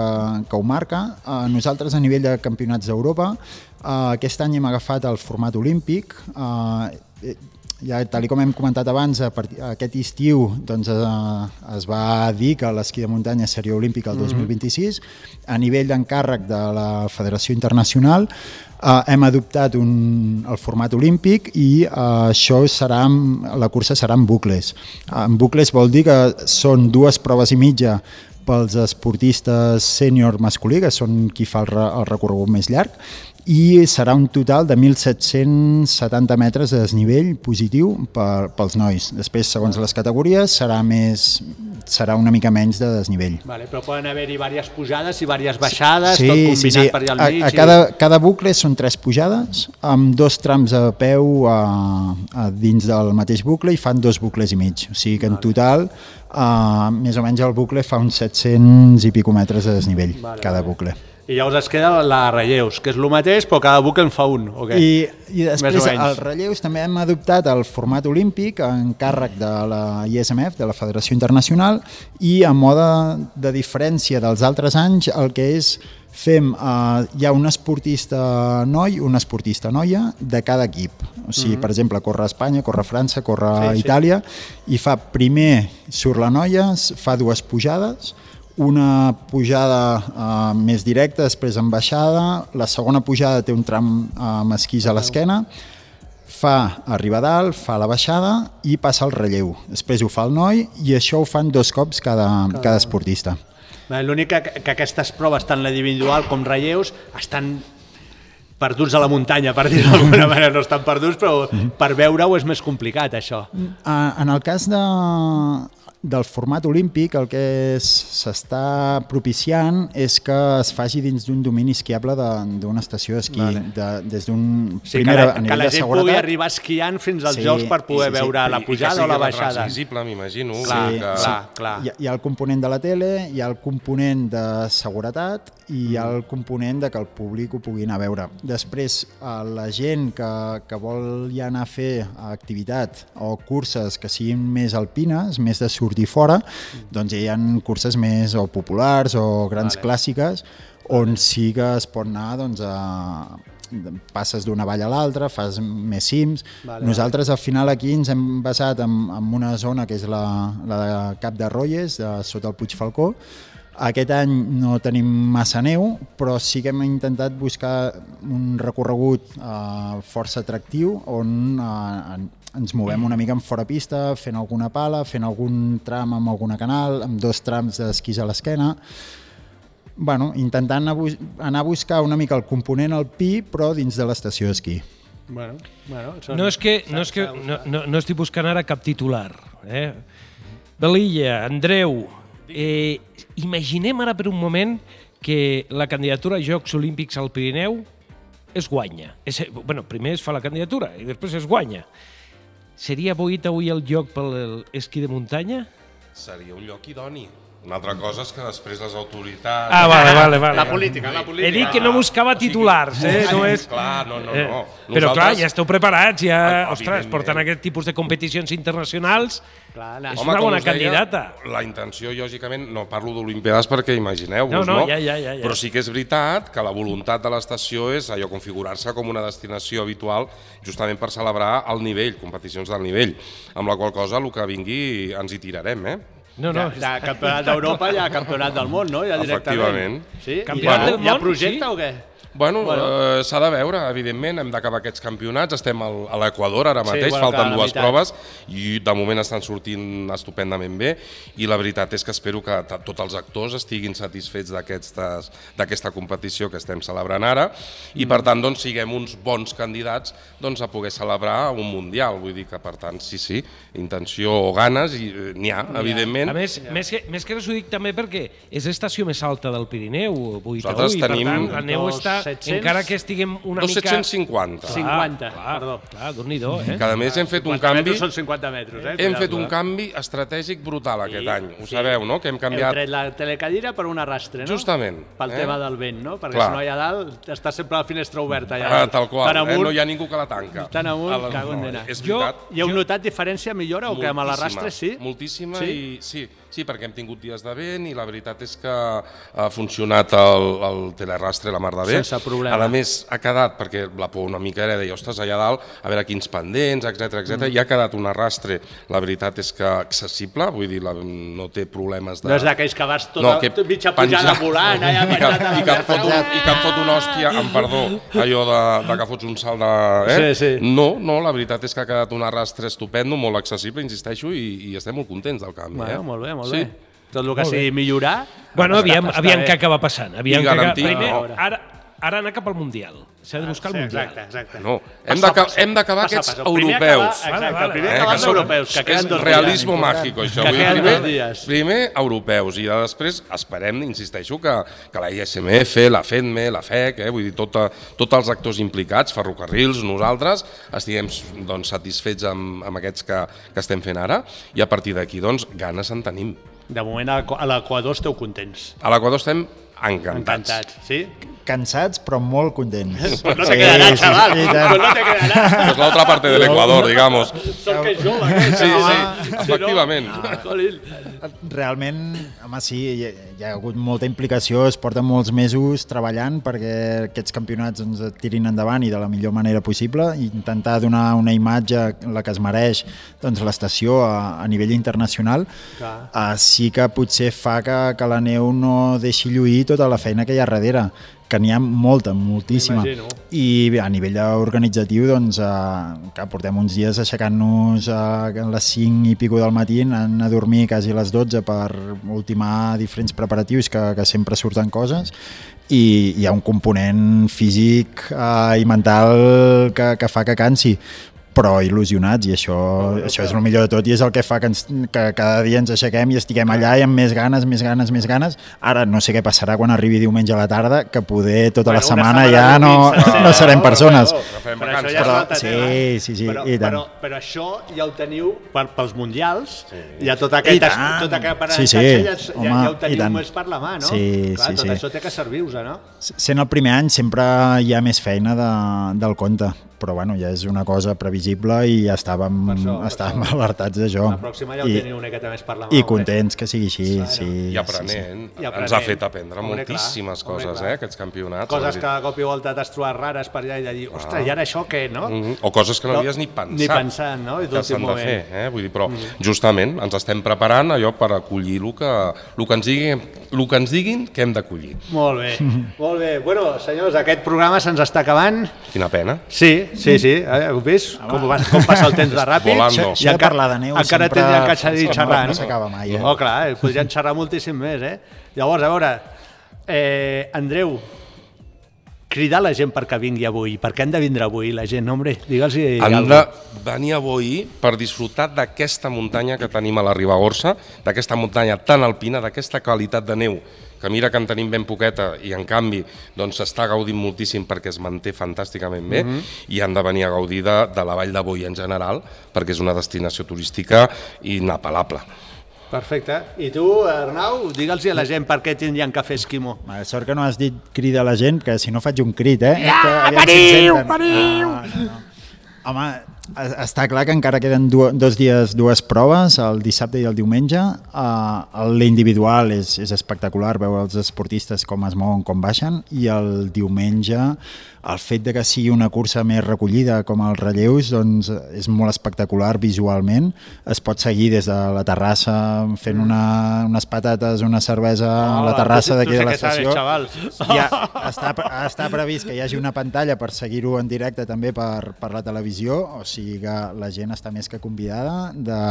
que ho marca. Eh, nosaltres a nivell de campionats d'Europa, eh, aquest any hem agafat el format olímpic. Eh, ja, tal com hem comentat abans, a partir, aquest estiu doncs, eh, es va dir que l'esquí de muntanya seria olímpic el Mhm. 2026. A nivell d'encàrrec de la Federació Internacional Uh, hem adoptat un, el format olímpic i uh, això serà, la cursa serà en bucles. Uh, en bucles vol dir que són dues proves i mitja pels esportistes sènior masculí, que són qui fa el, el recorregut més llarg, i serà un total de 1.770 metres de desnivell positiu per, pels nois. Després, segons les categories, serà més serà una mica menys de desnivell. Vale, però poden haver-hi diverses pujades i diverses baixades, tot combinat per allà al mig. A, a cada, cada bucle són tres pujades, amb dos trams a peu a, a dins del mateix bucle i fan dos bucles i mig. O sigui que en total, a, més o menys el bucle fa uns 700 i pico metres de desnivell, Vale, cada vale. I llavors es queda la relleus, que és el mateix, però cada bucle en fa un, o què? I, I després, als relleus també hem adoptat el format olímpic en càrrec de la ISMF, de la Federació Internacional, i a mode de diferència dels altres anys, el que és fem, eh, hi ha un esportista noi, una esportista noia de cada equip. O sigui, Mhm. per exemple, corre a Espanya, corre a França, corre Sí, a sí. Itàlia, i fa primer surt la noia, fa dues pujades, una pujada eh, més directa, després en baixada, la segona pujada té un tram eh, amb esquís a l'esquena, fa arribar dalt, fa la baixada i passa el relleu. Després ho fa el noi i això ho fan dos cops cada, cada, cada esportista. L'únic que, que aquestes proves, tant la individual com relleus, estan perduts a la muntanya, per dir-ho d'alguna manera. No estan perduts, però per veure-ho és més complicat, això. Eh, En el cas de, del format olímpic, el que es- s'està propiciant és que es faci dins d'un domini esquiable de- d'una estació d'esquí, Vale. de, des d'un... Sí, que la, que la gent pugui arribar esquiant fins als Sí, jocs per poder sí, sí. veure la I- i que pujada o la baixada. retransmissible, m'imagino. Clar, que... clar, clar. Hi ha, hi ha el component de la tele, hi ha el component de seguretat i hi ha el component de que el públic ho pugui anar a veure. Després, a la gent que, que vol ja anar a fer activitat o curses que siguin més alpines, més de sortir fora, doncs hi ha curses més o populars o grans Vale. clàssiques on sí que es pot anar doncs, a, passes d'una vall a l'altra, fas més cims. Vale, Nosaltres al final aquí ens hem basat en, en una zona que és la, la de Cap de Royes, de, sota el Puig Falcó. Aquest any no tenim massa neu, però sí que hem intentat buscar un recorregut eh, força atractiu on eh, ens movem una mica en fora pista, fent alguna pala, fent algun tram amb alguna canal, amb dos trams d'esquís a l'esquena, bueno, intentant anar a bus- anar a buscar una mica el component alpí, però dins de l'estació d'esquí. Bueno, bueno, són- No és que, no, és que no, no, no estic buscant ara cap titular. Eh? Belilla, Andreu, eh, imaginem ara per un moment que la candidatura a Jocs Olímpics al Pirineu es guanya. És, bueno, primer es fa la candidatura i després es guanya. Seria boit avui el lloc pel esquí de muntanya? Seria un lloc idoni. Una altra cosa és que després les autoritats... Ah, vale, vale, vale. La política, la política. He dit que no buscava titulars, eh? No és... Clar, no, no, Eh, no. Però clar, Nosaltres- ja esteu preparats, ja, Ah, ostres, portant aquest tipus de competicions internacionals, Clar, és Home, una bona us deia, candidata. La intenció, lògicament, no parlo d'Olimpiades perquè imagineu-vos, No, no, no? ja, ja, ja, ja. Però sí que és veritat que la voluntat de l'estació és allò configurar-se com una destinació habitual justament per celebrar el nivell, competicions del nivell, amb la qual cosa el que vingui ens hi tirarem, eh? No, no. De, de campionat d'Europa hi ha campionat del món, no? Ja directament. Efectivament. Sí? Campionat I del ha, Hi ha món, projecte sí? o què? Bueno, Bueno. Eh, s'ha de veure, evidentment, hem d'acabar aquests campionats, estem al, a l'Equador ara Sí, mateix, bueno, falten dues meitat. proves i de moment estan sortint estupendament bé i la veritat és que espero que tots els actors estiguin satisfets d'aquestes- d'aquesta competició que estem celebrant ara i per tant doncs, siguem uns bons candidats doncs, a poder celebrar un Mundial, vull dir que per tant sí, sí, intenció o ganes i eh, n'hi ha, evidentment. A més, més, que, més que res ho dic també perquè és l'estació més alta del Pirineu, Boitaú, Nosaltres i per tenim tant la neu està, 700? encara que estiguem una Dos mica... 750. Clar, 50, clar, perdó. Clar, déu nhi eh? Que a més hem fet un 50 canvi... són 50 metres, eh? Hem fet un eh? canvi estratègic brutal aquest Sí, any, ho sí. sabeu, no? Que hem canviat... tret la telecadira per un arrastre, no? Justament, Pel eh? tema del vent, no? Perquè Clar. si no allà dalt està sempre la finestra oberta. Allà Ah, dalt. tal qual, eh? amunt, no hi ha ningú que la tanca. Tan amunt, la- cago en no, dena. És Jo, veritat. hi heu notat diferència, millora, o que amb l'arrastre sí? Moltíssima Sí? i sí, sí, perquè hem tingut dies de vent i la veritat és que ha funcionat el, el telerastre la mar de bé. Sense problema. A més, ha quedat, perquè la por una mica era, deia, ostres, allà dalt, a veure quins pendents, etc etc. Mm. i ha quedat un arrastre, la veritat és que accessible, vull dir, la, no té problemes de... No és d'aquells que vas tota mitja pujada volant, allà i, que, penjat i, que em fot un. I que em fot una hòstia, amb perdó, allò de, de que fots un salt de... Eh? Sí, sí. No, no, la veritat és que ha quedat un arrastre estupendo, molt accessible, insisteixo, i, i estem molt contents del canvi. Bueno, eh? molt bé, molt sí. bé. Tot el que Molt sigui millorar... Bueno, està- aviam, aviam què acaba passant. Aviam I garantir, Primer, no. ara, ara anar cap al Mundial. S'ha de buscar el Sí, Mundial. exacte, exacte. No, hem Passa, d'aca- passa. hem d'acabar Passa, aquests passa. El primer europeus. acabar- Exacte, el primer Eh, acabar els europeus, que és dos dies. realisme màgic, això. Que Vull primer, dies. primer europeus i després esperem, insisteixo, que, que la ISMF, la FEDME, la FEC, eh, vull dir, tota, tots els actors implicats, ferrocarrils, nosaltres, estiguem doncs, satisfets amb, amb aquests que, que estem fent ara i a partir d'aquí, doncs, ganes en tenim. De moment a l'Equador esteu contents. A l'Equador estem encantats. Encantats, sí? Cansats, però molt contents. (laughs) Pues no te quedará, chaval. i tant. Pues no te quedará. Pues la otra parte del Ecuador, digamos. Sort que jove, eh? Sí, sí, efectivament. Si no, jolín. Realment, home, sí, hi ha, hi ha hagut molta implicació, es porten molts mesos treballant perquè aquests campionats ens tirin endavant i de la millor manera possible, i intentar donar una imatge, la que es mereix, doncs l'estació a, a nivell internacional, Clar. uh, sí que potser fa que, que la neu no deixi lluir tota la feina que hi ha darrere que n'hi ha molta, moltíssima. I a nivell organitzatiu, doncs, eh, que portem uns dies aixecant-nos eh, a les 5 i pico del matí, anant a dormir quasi a les 12 per ultimar diferents preparatius que, que sempre surten coses. I hi ha un component físic eh, i mental que, que fa que cansi però il·lusionats i això, això és el millor de tot i és el que fa que, ens, que cada dia ens aixequem i estiguem allà i amb més ganes, més ganes, més ganes. Ara no sé què passarà quan arribi diumenge a la tarda, que poder tota Bueno, la setmana setmana ja no, sencera, no serem no? persones. Però, però, però ja sí, sí, sí, però, i tant. Però, però això ja ho teniu per, pels mundials, sí. ja tot aquest, tot aquest Sí, sí, ja, ja, home, ja ho i teniu tant. més per la mà, no? Sí, Clar, sí, tot sí. això té que servir-vos, no? Sent el primer any sempre hi ha més feina de, del compte, però bueno, ja és una cosa previsible i ja estàvem, això, per estàvem alertats d'això. La pròxima ja ho teniu una miqueta més per la mà. I contents que sigui així. Sí, I sí, aprenent. I aprenent. Ens ha fet aprendre Hombre, moltíssimes clar, coses, clar. eh, aquests campionats. Coses que de cop i volta t'has trobat rares per allà i de dir, ostres, i ara això què, no? Mhm. O coses que no, havies ni pensat. Ni pensant, no? I que s'han de fer, eh? Vull dir, però Mhm. justament ens estem preparant allò per acollir el que, el que, ens, diguin, el que ens diguin que hem d'acollir. Molt bé, molt bé. Bueno, senyors, aquest programa se'ns està acabant. Quina pena. Sí, sí, sí. Eh, Heu vist com, va, com passa el temps de (laughs) ràpid? Volando. Això de parlar de neu encara sempre- tindrien que seguir no- xerrant. no s'acaba mai, eh? Oh, clar, eh, podrien xerrar moltíssim més, eh? Llavors, a veure, eh, Andreu, cridar la gent perquè vingui avui. Per què han de vindre avui la gent? Hombre, digue'ls i Han de venir avui per disfrutar d'aquesta muntanya que tenim a la Ribagorça, d'aquesta muntanya tan alpina, d'aquesta qualitat de neu, que mira que en tenim ben poqueta i en canvi doncs s'està gaudint moltíssim perquè es manté fantàsticament bé Mhm. i han de venir a gaudir de, de la Vall de Boí en general perquè és una destinació turística inapel·lable. Perfecte. I tu, Arnau, digue'ls a la gent per què tindrien que fer esquimo. Vale, sort que no has dit crida a la gent, que si no faig un crit, eh? Ja, pariu, pariu! Ah, no, no. Home, està clar que encara queden du dos dies, dues proves, el dissabte i el diumenge. Uh, L'individual és, és espectacular, veure els esportistes com es mouen, com baixen, i el diumenge el fet de que sigui una cursa més recollida com els relleus doncs és molt espectacular visualment. Es pot seguir des de la terrassa fent una, unes patates, una cervesa a la terrassa d'aquí de l'estació. Ja està, està previst que hi hagi una pantalla per seguir-ho en directe també per, per la televisió, o sigui que la gent està més que convidada de,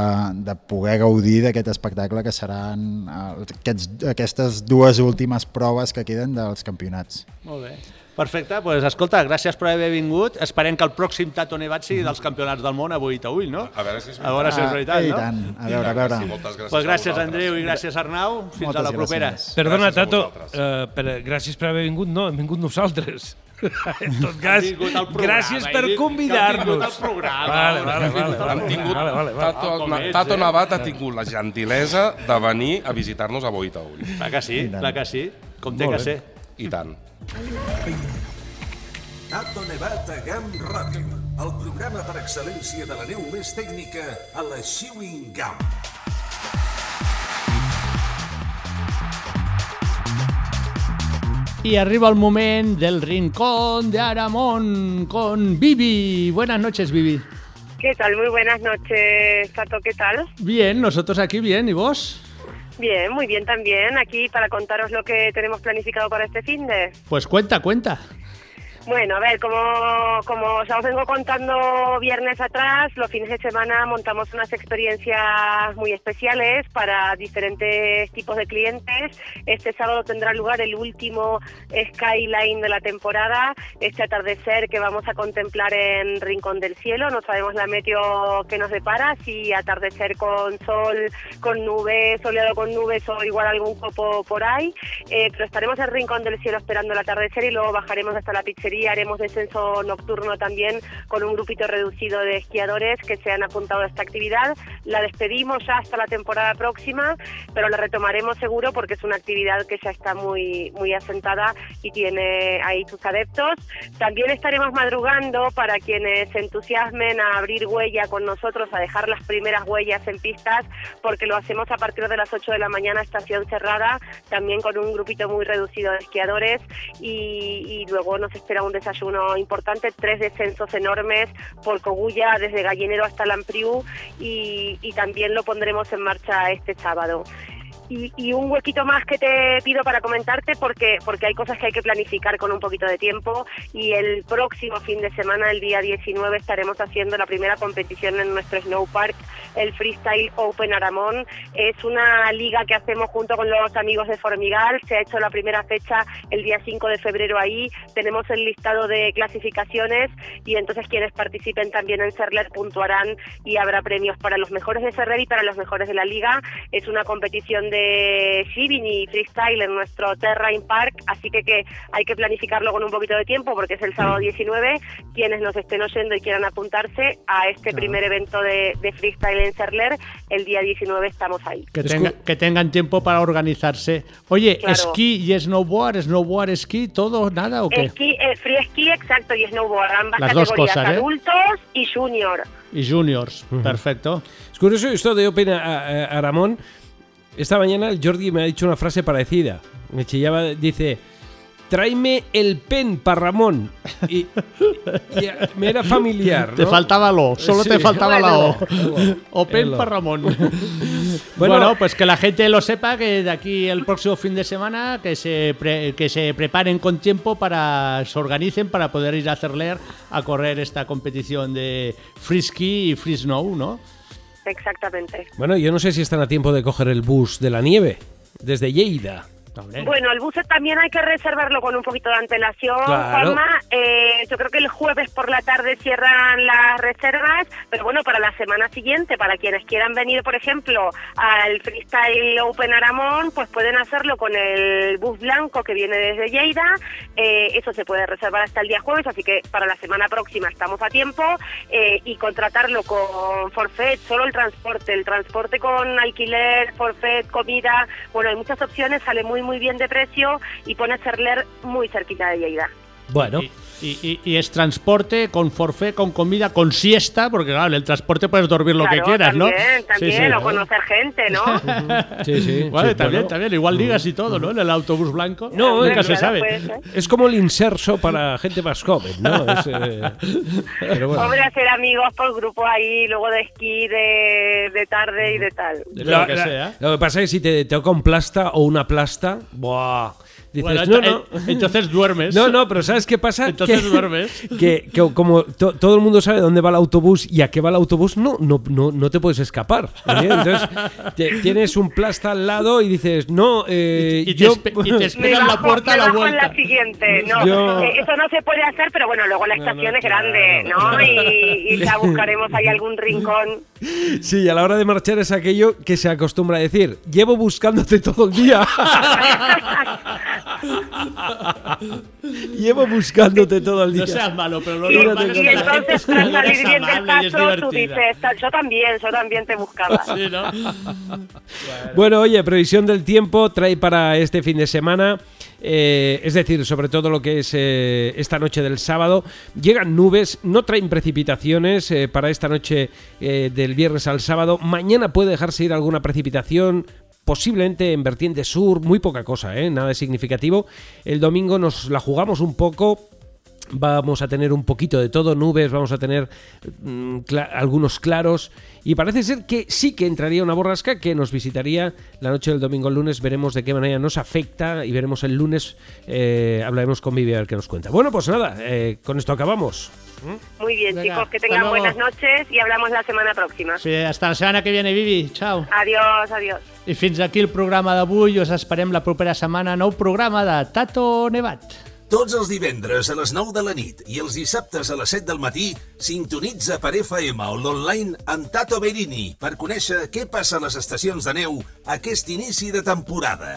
de poder gaudir d'aquest espectacle que seran eh, aquests, aquestes dues últimes proves que queden dels campionats. Molt bé. Perfecte, doncs escolta, gràcies per haver vingut. Esperem que el pròxim Tato Nevat sigui dels campionats del món a Boitaüll, no? A veure si és A veure si és Ah, veritat, i no? tant. A veure, a veure. Sí, moltes gràcies Pues gràcies. Andreu, i gràcies, Arnau. Fins Moltes a la propera. gràcies. Perdona, Gràcies Tato, uh, per, gràcies per haver vingut. No, hem vingut nosaltres. En tot cas, programa, gràcies per convidar-nos. programa. Vale, vale, vale. Tingut, vale, vale, vale. Tato, Tato eh? Navat ha tingut la gentilesa de venir a visitar-nos a Boitaüll. Clar que sí, clar que sí. Com té que ser. I tant. Tato Nevat a Gam Ràdio, el programa per excel·lència de la neu més tècnica a la Chewing Gum. Y arriba el moment del rincón de Aramón con Vivi. Buenas noches, Vivi. ¿Qué tal? Muy buenas noches, Tato. ¿Qué tal? Bien, nosotros aquí bien, ¿y vos? Bien, muy bien también. Aquí para contaros lo que tenemos planificado para este fin de. Pues cuenta, cuenta. Bueno, a ver, como, como os vengo contando viernes atrás, los fines de semana montamos unas experiencias muy especiales para diferentes tipos de clientes. Este sábado tendrá lugar el último skyline de la temporada, este atardecer que vamos a contemplar en Rincón del Cielo. No sabemos la meteo que nos depara, si atardecer con sol, con nubes, soleado con nubes o igual algún copo por ahí. Eh, pero estaremos en Rincón del Cielo esperando el atardecer y luego bajaremos hasta la pizzería haremos descenso nocturno también con un grupito reducido de esquiadores que se han apuntado a esta actividad. La despedimos ya hasta la temporada próxima, pero la retomaremos seguro porque es una actividad que ya está muy, muy asentada y tiene ahí sus adeptos. También estaremos madrugando para quienes se entusiasmen a abrir huella con nosotros, a dejar las primeras huellas en pistas, porque lo hacemos a partir de las 8 de la mañana, estación cerrada, también con un grupito muy reducido de esquiadores y, y luego nos un desayuno importante, tres descensos enormes por Cogulla, desde Gallinero hasta Lampriú y también lo pondremos en marcha este sábado. Y, y, un huequito más que te pido para comentarte porque porque hay cosas que hay que planificar con un poquito de tiempo y el próximo fin de semana, el día 19, estaremos haciendo la primera competición en nuestro Snow Park, el Freestyle Open Aramón. Es una liga que hacemos junto con los amigos de Formigal, se ha hecho la primera fecha el día 5 de febrero ahí, tenemos el listado de clasificaciones y entonces quienes participen también en Serler puntuarán y habrá premios para los mejores de Serler y para los mejores de la liga. Es una competición de de Shibin y Freestyle en nuestro Terrain Park, así que, que hay que planificarlo con un poquito de tiempo porque es el sábado 19. Quienes nos estén oyendo y quieran apuntarse a este primer evento de, de, Freestyle en Serler, el día 19 estamos ahí. Que, tenga, que tengan tiempo para organizarse. Oye, Claro. esquí y snowboard, snowboard, esquí, todo, nada o qué? Esquí, eh, free esquí, exacto, y snowboard, ambas Las dos categorías, cosas, ¿eh? adultos y junior. Y juniors, perfecto. Es curioso esto de Open a- a- Aramón. Esta mañana el Jordi me ha dicho una frase parecida. Me chillaba, dice, tráeme el pen para Ramón. Y, y a- me era familiar. Te faltaba lo, solo Sí. te faltaba la O. O. para Ramón. (laughs) Bueno, bueno, pues que la gente lo sepa que de aquí el próximo fin de semana que se pre- que se preparen con tiempo para se organicen para poder ir a Cerler a correr esta competición de free ski y free snow, ¿no? Exactamente. Bueno, yo no sé si están a tiempo de coger el bus de la nieve desde Lleida. Bueno, el bus también hay que reservarlo con un poquito de antelación, Claro. Eh, yo creo que el jueves por la tarde cierran las reservas, pero bueno, para la semana siguiente, para quienes quieran venir, por ejemplo, al Freestyle Open Aramón, pues pueden hacerlo con el bus blanco que viene desde Lleida. Eh, eso se puede reservar hasta el día jueves, así que para la semana próxima estamos a tiempo eh, y contratarlo con forfait, solo el transporte, el transporte con alquiler, forfait, comida, bueno, hay muchas opciones, sale muy muy bien de precio y pone Serler muy cerquita de Lleida. Bueno. Y, y- y es transporte con forfait, con comida, con siesta, porque claro, en el transporte puedes dormir lo que quieras, ¿no? también, también, Sí, sí. o conocer gente, ¿no? (laughs) Sí, sí. Vale, sí, también, bueno. también. Igual digas y todo, ¿no? En el autobús blanco. No, nunca eh, se sabe. Es como el inserso para gente más joven, ¿no? Es, eh, pero bueno. Hombre, hacer amigos por grupo ahí, luego de esquí, de, de tarde y de tal. La- la- Lo que pasa es que si te toca un plasta o una plasta, ¡buah! Dices, Bueno, no, no. entonces duermes. No, no, pero ¿sabes qué pasa? Entonces que, duermes. (laughs) Que, que como to- todo el mundo sabe dónde va el autobús y a qué va el autobús, no, no, no, no te puedes escapar. Entonces te- tienes un plasta al lado y dices, no, eh, Y te yo... espe- y te Me (laughs) esperan la puerta a la en vuelta. la siguiente, no. Yo- Eh, eso no se puede hacer, pero bueno, luego la estación es grande, ¿no? Y, y ya buscaremos ahí algún rincón. Sí, a la hora de marchar es aquello que se acostumbra a decir, llevo buscándote todo el día. (laughs) llevo buscándote todo el día. No seas malo, pero lo Y, normal es que la gente entonces para estuviera salir bien del es paso, tú divertida. dices, "Ta- yo también, yo también te buscaba. Sí, ¿no? Bueno, oye, previsión del tiempo trae para este fin de semana, eh, es decir, sobre todo lo que es eh, esta noche del sábado, llegan nubes, no traen precipitaciones eh, para esta noche eh, del viernes al sábado. Mañana puede dejarse ir alguna precipitación. Posiblemente en vertiente sur, muy poca cosa, ¿eh? nada significativo. El domingo nos la jugamos un poco vamos a tener un poquito de todo, nubes, vamos a tener mm, cla- algunos claros y parece ser que sí que entraría una borrasca que nos visitaría la noche del domingo al lunes, veremos de qué manera nos afecta y veremos el lunes, eh, hablaremos con Vivi a ver qué nos cuenta. Bueno, pues nada, eh, con esto acabamos. Muy bien, Venga, chicos, que tengan buenas noches y hablamos la semana próxima. Sí, hasta la setmana que viene, Vivi. Ciao. Adiós, adiós. I fins aquí el programa d'avui. Us esperem la propera setmana. Nou programa de Tato Nevat. Tots els divendres a les 9 de la nit i els dissabtes a les 7 del matí sintonitza per FM o l'online amb Tato Berini per conèixer què passa a les estacions de neu aquest inici de temporada.